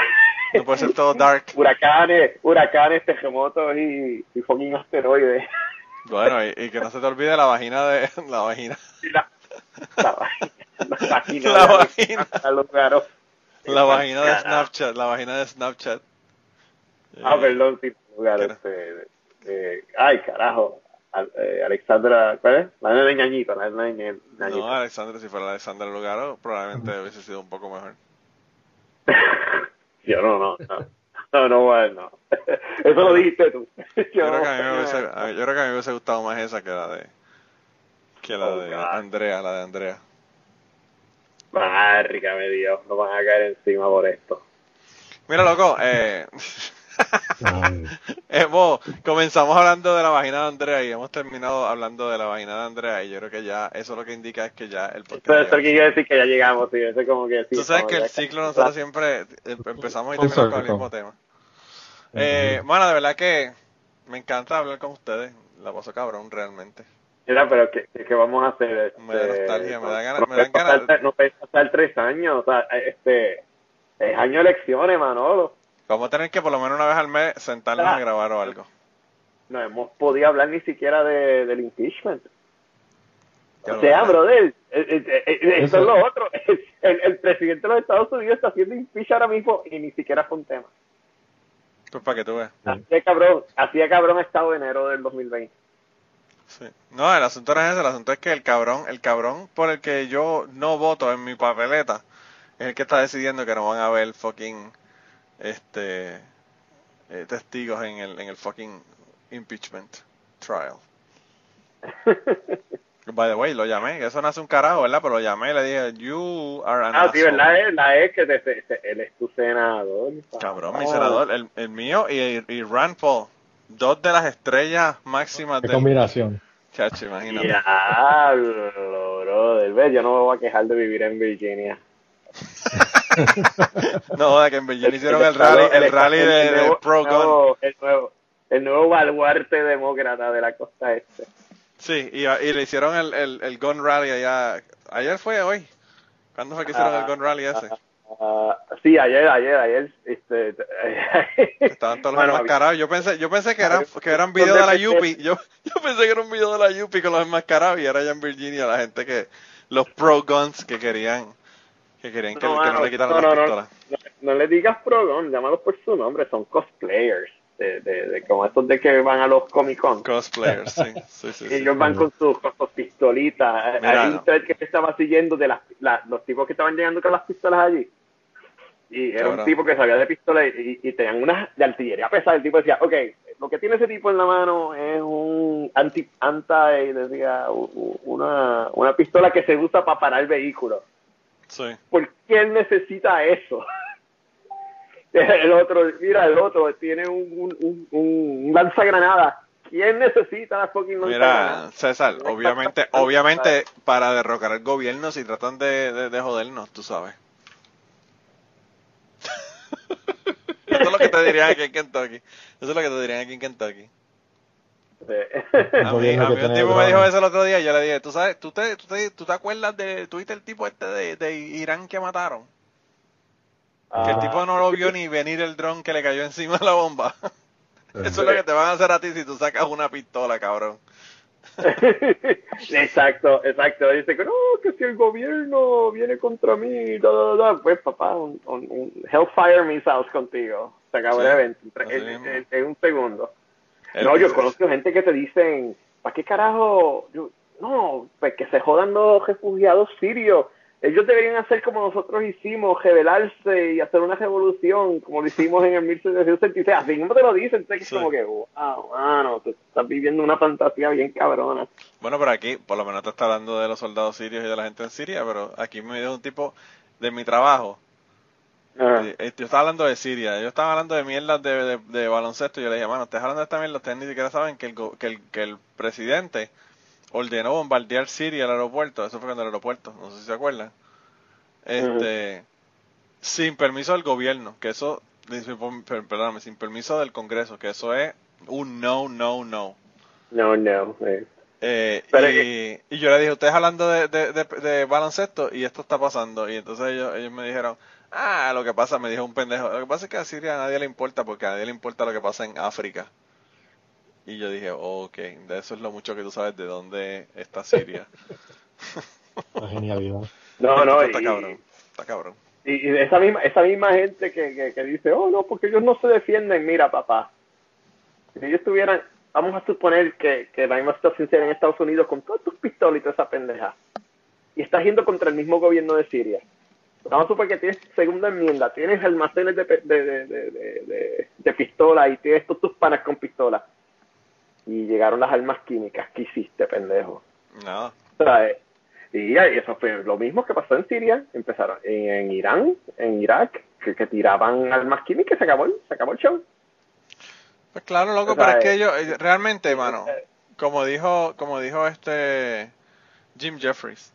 No puede ser todo dark. huracanes, huracanes, terremotos y, y fucking asteroides. Bueno, y, y que no se te olvide la vagina de... La vagina. La, la, la vagina La de vagina. a los garos. La vagina de. Snapchat. La vagina de Snapchat. Ah, Eh, perdón, sí, lugar, este, eh, ay, carajo. Eh, Alexandra, ¿cuál es? La nena de ñañito, la nena de ña- ñañito. No, Alexandra, si fuera Alexandra Lugaro, probablemente hubiese sido un poco mejor. Yo no, no, no. No, no, bueno, no. Eso lo dijiste tú. Yo, Yo creo, que a mí me hubiese, a mí- yo creo que a mí me hubiese gustado más esa que la de que la Oh, de God. Andrea, la de Andrea. Márgame Dios, no van a caer encima por esto. Mira, loco, eh, hemos, comenzamos hablando de la vagina de Andrea y hemos terminado hablando de la vagina de Andrea y yo creo que ya eso lo que indica es que ya el podcast Pero esto quiere decir que ya llegamos, sí, eso es como que sí. Tú sabes que el ciclo nosotros siempre em- empezamos y terminamos con el mismo tema. Eh, bueno, de verdad que me encanta hablar con ustedes. La paso cabrón, realmente. Mira, pero ¿qué, qué- vamos a hacer? Me da Este, nostalgia, me da ganas- no me dan ganas- pasar- No puede pasar tres años, o sea, este, es año de elecciones, Manolo. Vamos a tener que por lo menos una vez al mes sentarnos Ah. a grabar o algo. No hemos podido hablar ni siquiera de, del impeachment. O sea, brother, eh, eh, eh, eso Eso. es lo otro. El, el presidente de los Estados Unidos está haciendo impeach ahora mismo y ni siquiera fue un tema. Pues para que tú veas. Así de cabrón, así de cabrón ha estado enero del 2020. Sí. No, el asunto no es ese, el asunto es que el cabrón, el cabrón por el que yo no voto en mi papeleta, es el que está decidiendo que no van a haber fucking este eh, testigos en el, en el fucking impeachment trial. By the way, lo llamé, que eso no hace un carajo, ¿verdad? Pero lo llamé y le dije, you are an Ah, sí, asshole". ¿verdad? Es, la es que te- te- te- él es tu senador. Cabrón, mi senador, el, el mío y, y Rand Paul, dos de las estrellas máximas qué del combinación. chacho, imagínate. Diablo, brother. Ve, yo no me voy a quejar de vivir en Virginia. No, de que en Virginia hicieron el rally, el rally de, de pro gun. El nuevo, el nuevo baluarte demócrata de la costa este. Sí, y, y le hicieron el, el, el gun rally allá. Ayer fue hoy. ¿Cuándo fue que hicieron el gun rally ese? Ah, sí, ayer, ayer, ayer. Este, Estaban todos los Bueno, enmascarados. Yo pensé, yo pensé que eran, que eran videos de la Yupi. Yo, yo pensé que era un video de la Yupi con los enmascarados y era allá en Virginia la gente que, los pro guns que querían, que querían que, que no le quitaran no, las pistolas. No, no le digas progon, llámalos por su nombre, son cosplayers. De, de, de como estos de que van a los Comic Con. Cosplayers, sí, sí, sí. Y sí. ellos van con sus, con sus pistolitas. Mira, Hay un thread que estaba siguiendo de las, la- los tipos que estaban llegando con las pistolas allí. Y era Cabrón. un tipo que sabía de pistola y, y tenían unas de artillería pesada. El tipo decía, ok, lo que tiene ese tipo en la mano es un anti, anti decía, u- u- una, una pistola que se usa para parar vehículos. Sí. ¿Por qué él necesita eso? El otro, mira, el otro tiene un, un, un, un lanzagranada. ¿Quién necesita la fucking Mira? César, obviamente, obviamente para derrocar al gobierno si tratan de, de, de jodernos, tú sabes. Eso es lo que te dirían aquí en Kentucky. Eso es lo que te dirían aquí en Kentucky. A mí, a mí un tipo me dijo eso el otro día y yo le dije, ¿tú sabes, tú te, tú te, tú te acuerdas de, tuviste el tipo este de, de Irán que mataron? Que el Ah, tipo no lo vio ni venir el dron que le cayó encima de la bomba. Eso es lo que te van a hacer a ti si tú sacas una pistola, cabrón. exacto, exacto. Dice que no, que si el gobierno viene contra mí, da, da, da, pues papá, un, un, un Hellfire Missiles contigo. Se acabó Sí, el evento en, un segundo. El- no, yo conozco gente que te dicen, ¿para qué carajo? Yo, no, pues que se jodan los refugiados sirios. Ellos deberían hacer como nosotros hicimos, rebelarse y hacer una revolución, como lo hicimos en el 1776. Así mismo te lo dicen, es Sí. como que, wow, mano, tú estás viviendo una fantasía bien cabrona. Bueno, pero aquí, por lo menos te está hablando de los soldados sirios y de la gente en Siria, pero aquí me dio un tipo de mi trabajo. Ajá. Eh, Yo estaba hablando de Siria, yo estaba hablando de mierdas de, de, de baloncesto. Y yo le dije, mano, ustedes hablando de esta mierda, ustedes ni siquiera saben que el, que el, que el presidente ordenó bombardear Siria, el aeropuerto. Eso fue cuando el aeropuerto, no sé si se acuerdan. Este, sin permiso del gobierno, que eso, perdóname, sin permiso del Congreso, que eso es un no, no, no. No, no. eh. Eh, Pero y, y yo le dije, ustedes hablando de, de, de, de baloncesto y esto está pasando. Y entonces ellos, ellos me dijeron, ah, lo que pasa, me dijo un pendejo, lo que pasa es que a Siria a nadie le importa porque a nadie le importa lo que pasa en África. Y yo dije, ok, de eso es lo mucho que tú sabes de dónde está Siria. La genialidad. No, no, está y, cabrón, está cabrón. y, y esa misma esa misma gente que, que, que dice, oh, no, porque ellos no se defienden. Mira, papá, si ellos tuvieran, vamos a suponer que, que la misma situación sea en Estados Unidos con todas tus pistolas y toda esa pendeja, y estás yendo contra el mismo gobierno de Siria. Vamos a suponer que tienes segunda enmienda, tienes almacenes de, pe- de, de, de, de, de- de pistola y tienes todos tus panas con pistola. Y llegaron las armas químicas. ¿Qué hiciste, pendejo? Nada. O sea, eh, y, eso fue lo mismo que pasó en Siria, empezaron en, en Irán, en Irak, que, que tiraban armas químicas y se acabó, el- se acabó el show. Pues claro, loco, pero es que eh, ellos, eh, realmente, mano, eh, como dijo, como dijo este Jim Jeffries,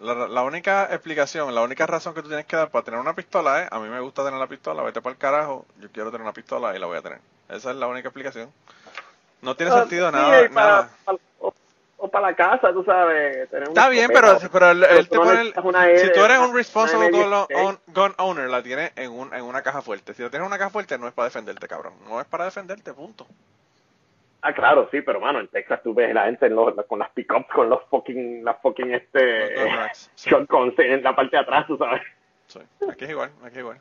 la, la única explicación, la única razón que tú tienes que dar para tener una pistola es, a mí me gusta tener la pistola, vete para el carajo, yo quiero tener una pistola y la voy a tener. Esa es la única explicación. No tiene Ah, sentido sí, nada, y para- nada. para- o, o para la casa, tú sabes. Está bien, pero, pero él, él te pone, el- si tú eres un responsible gun, M16. own- gun owner, la tienes en, un, en una caja fuerte. Si la tienes en una caja fuerte, no es para defenderte, cabrón. No es para defenderte, punto. Ah, claro, sí, pero mano, en Texas tú ves la gente en los- con las pickups, con los fucking, las fucking este, sí. en la parte de atrás, tú sabes. Sí, aquí es igual, aquí es igual.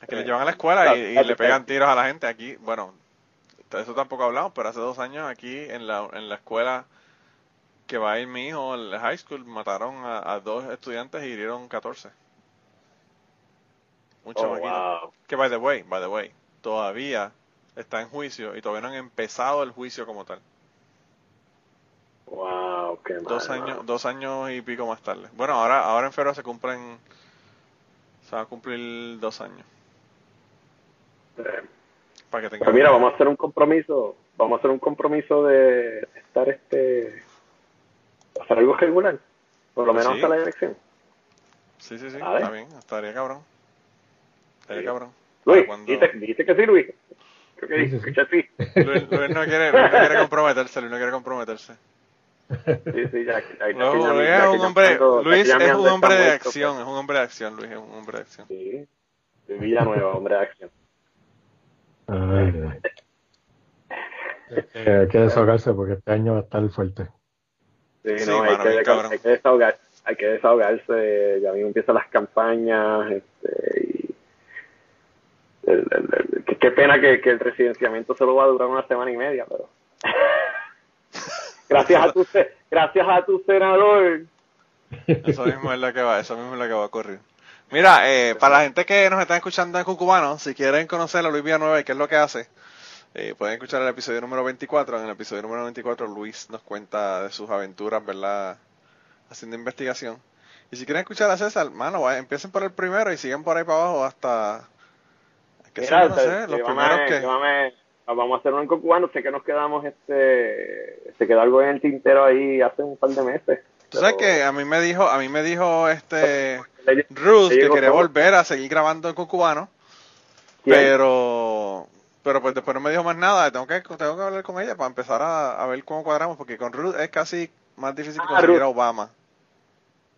Aquí le Sí. llevan a la escuela y, le pegan tiros a la gente. Aquí, bueno, eso tampoco hablamos, pero hace dos años aquí en la, en la escuela que va a ir mi hijo, el high school, mataron a, a dos estudiantes y hirieron 14. Un Oh, wow. Que, by the way, by the way, todavía está en juicio y todavía no han empezado el juicio como tal. Wow, qué Dos mal, años, mano. dos años y pico más tarde. Bueno, ahora, ahora en febrero se cumplen, se va a cumplir dos años. Eh, Para que tengan Pues mira, vamos a hacer un compromiso, vamos a hacer un compromiso de estar este, hacer algo regular, por lo Pues menos sí. hasta la elección. Sí, sí, sí, está bien, estaría cabrón. Estaría Sí. cabrón. Luis, cuando- dijiste, dijiste que sí, Luis. Creo que Sí, sí, sí. escucha sí. Luis, Luis no quiere, Luis no quiere comprometerse, Luis no quiere comprometerse. Sí, sí, ya, ya, ya que Luis, ya- Luis ya es un hombre, Luis es un hombre de muerto, acción, es un hombre de acción, Luis es un hombre de acción. pues. Sí, de Villanueva, hombre de acción. Ay, ay. Eh, hay que desahogarse porque este año va a estar fuerte. Sí, Sí, no, hay, que, hay que desahogar, hay que desahogarse, ya mismo empiezan las campañas, este, y el- el- el- qué- qué pena que, que el residenciamiento solo va a durar una semana y media, pero gracias a tu gracias a tu senador Eso mismo es lo que va, eso mismo es lo que va a ocurrir. Mira, eh, para la gente que nos está escuchando en Cucubano, si quieren conocer a Luis Villanueva y qué es lo que hace, eh, pueden escuchar el episodio número 24. En el episodio número 24 Luis nos cuenta de sus aventuras, ¿verdad? Haciendo investigación. Y si quieren escuchar a César, mano, vaya, empiecen por el primero y siguen por ahí para abajo hasta... ¿Qué Mira, no sé, los primeros que... llévame- vamos a hacer un cubano, sé que nos quedamos este se quedó algo en el tintero ahí hace un par de meses. Sabes que a mí me dijo, a mí me dijo este Ruth que quería todo. volver a seguir grabando en Cucubano, ¿Quién? pero Pero pues después no me dijo más nada, tengo que, tengo que hablar con ella para empezar a, a ver cómo cuadramos, porque con Ruth es casi más difícil Ah, conseguir Ruth. a Obama.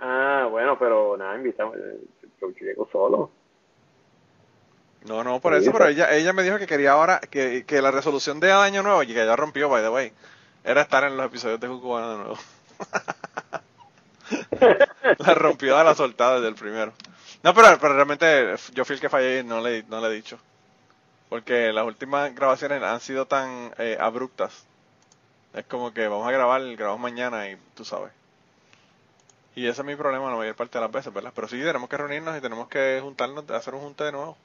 Ah, bueno, pero nada, invitamos. Yo llego solo. No, no, por eso, pero pero- ella, ella me dijo que quería ahora, que, que la resolución de Año Nuevo, y que ya rompió, by the way, era estar en los episodios de Cucubano de nuevo. la rompió a la soltada desde el primero. No, pero, pero realmente yo fui el que fallé y no le, no le he dicho. Porque las últimas grabaciones han sido tan eh, abruptas. Es como que vamos a grabar, grabamos mañana y tú sabes. Y ese es mi problema la mayor parte de las veces, ¿verdad? Pero sí tenemos que reunirnos y tenemos que juntarnos, hacer un junte de nuevo.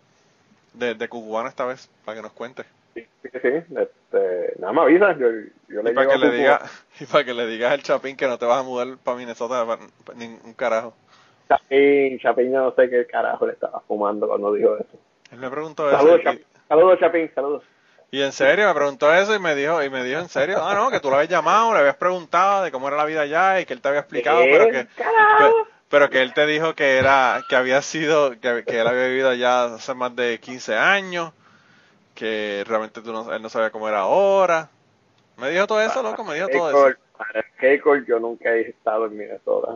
De, de Cucubano esta vez, para que nos cuente. Sí, sí, sí. Este, nada me avisas. Yo, yo le Y para que le diga, y para que le digas al Chapín que no te vas a mudar para Minnesota para, para ningún carajo. Chapín, Chapín, yo no sé qué carajo le estaba fumando cuando dijo eso. Él me preguntó eso. Saludos, y- Chapín. Saludos, Chapín, saludos. Y en serio, me preguntó eso y me dijo, y me dijo en serio, ah, no, que tú lo habías llamado, le habías preguntado de cómo era la vida allá y que él te había explicado, ¿Qué? pero que, pero que él te dijo que era, que había sido, que, que él había vivido allá hace más de 15 años, que realmente tú no, él no sabía cómo era ahora. Me dijo todo eso, loco, me dijo todo eso. Para Keykor, yo nunca he estado en Minnesota.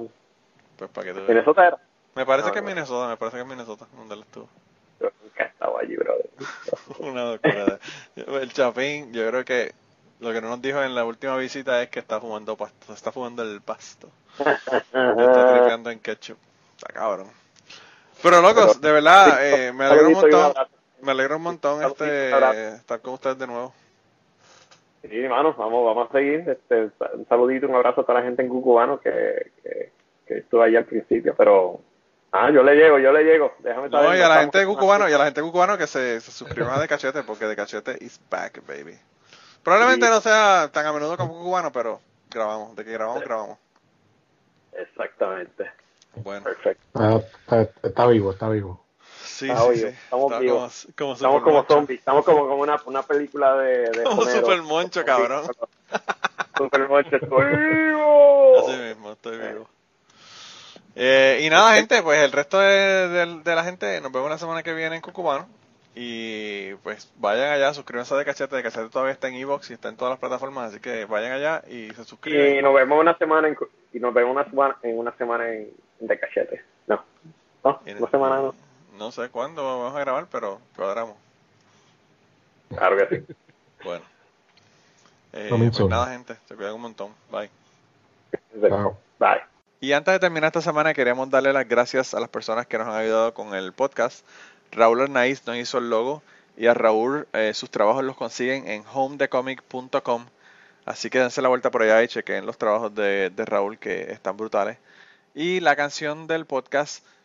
Pues para que tú. Minnesota era. Me parece No, que es. Minnesota, me parece que es Minnesota, donde él estuvo. Yo nunca he estado allí, brother. Una locura. El Chapín, yo creo que lo que no nos dijo en la última visita es que está fumando pasto, está fumando el pasto. Está tripeando en ketchup. Está cabrón. Pero locos, de verdad, eh, me alegro un montón. Me alegro un montón este estar con ustedes de nuevo. Sí, hermano, vamos, vamos a seguir. Este, un saludito, un abrazo a toda la gente en Cucubano que, que, que estuvo ahí al principio, pero ah, yo le llego, yo le llego. Déjame saber. No, y a la gente de Cucubano, y a la gente de Cucubano que se, se suscriban a De Cachete, porque De Cachete is back, baby. Probablemente Sí. no sea tan a menudo como Cucubano, pero grabamos, de que grabamos, grabamos. Exactamente. Bueno, Perfecto. Ah, está, está vivo, está vivo. Sí, Ah, sí, oye, sí. estamos vivos. como, como Estamos como zombies, estamos como, como una, una película de, de Como Homero. Super Moncho, cabrón. Super Moncho, estoy vivo. Así mismo, estoy vivo. Eh, y nada, gente, pues el resto de, de- de la gente, nos vemos la semana que viene en Cucubano. Y pues vayan allá, suscríbanse a De Cachete. De Cachete todavía está en Evox y está en todas las plataformas, así que vayan allá y se Y suscriben. nos vemos una semana en, y nos vemos una semana en una semana en, en de cachete. No, no, Y- una semana no. No sé cuándo vamos a grabar, pero cuadramos. Claro que sí. Bueno. Eh, Coming pues nada, gente, se cuidan un montón. Bye. Chao. Bye. Y antes de terminar esta semana, queremos darle las gracias a las personas que nos han ayudado con el podcast. Raúl Arnaiz nos hizo el logo y a Raúl eh, sus trabajos los consiguen en homedecomic.com. Así que dense la vuelta por allá y chequen los trabajos de, de Raúl que están brutales. Y la canción del podcast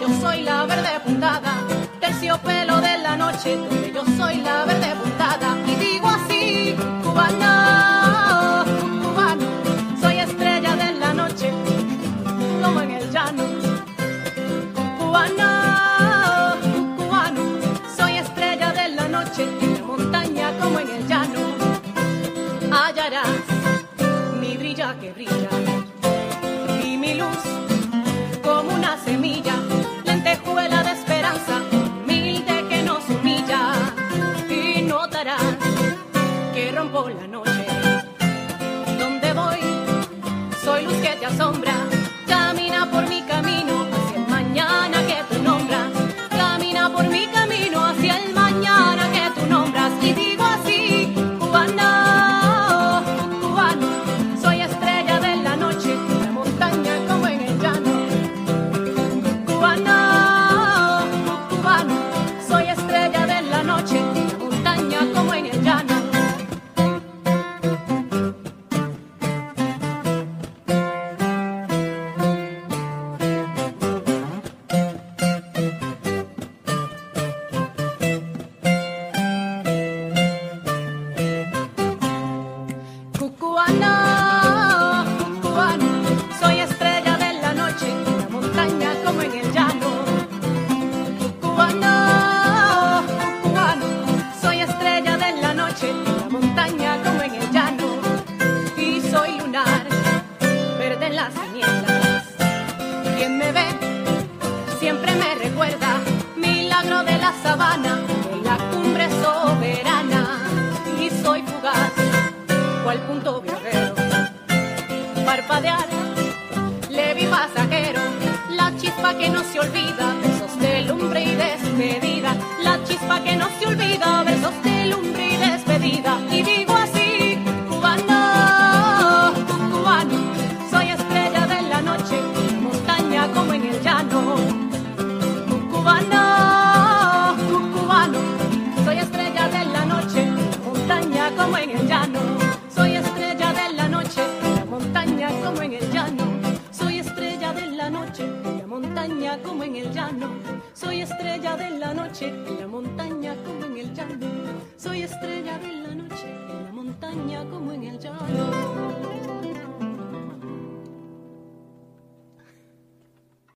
Yo soy la verde puntada. Terciopelo de la noche, donde yo soy la verde puntada. Y digo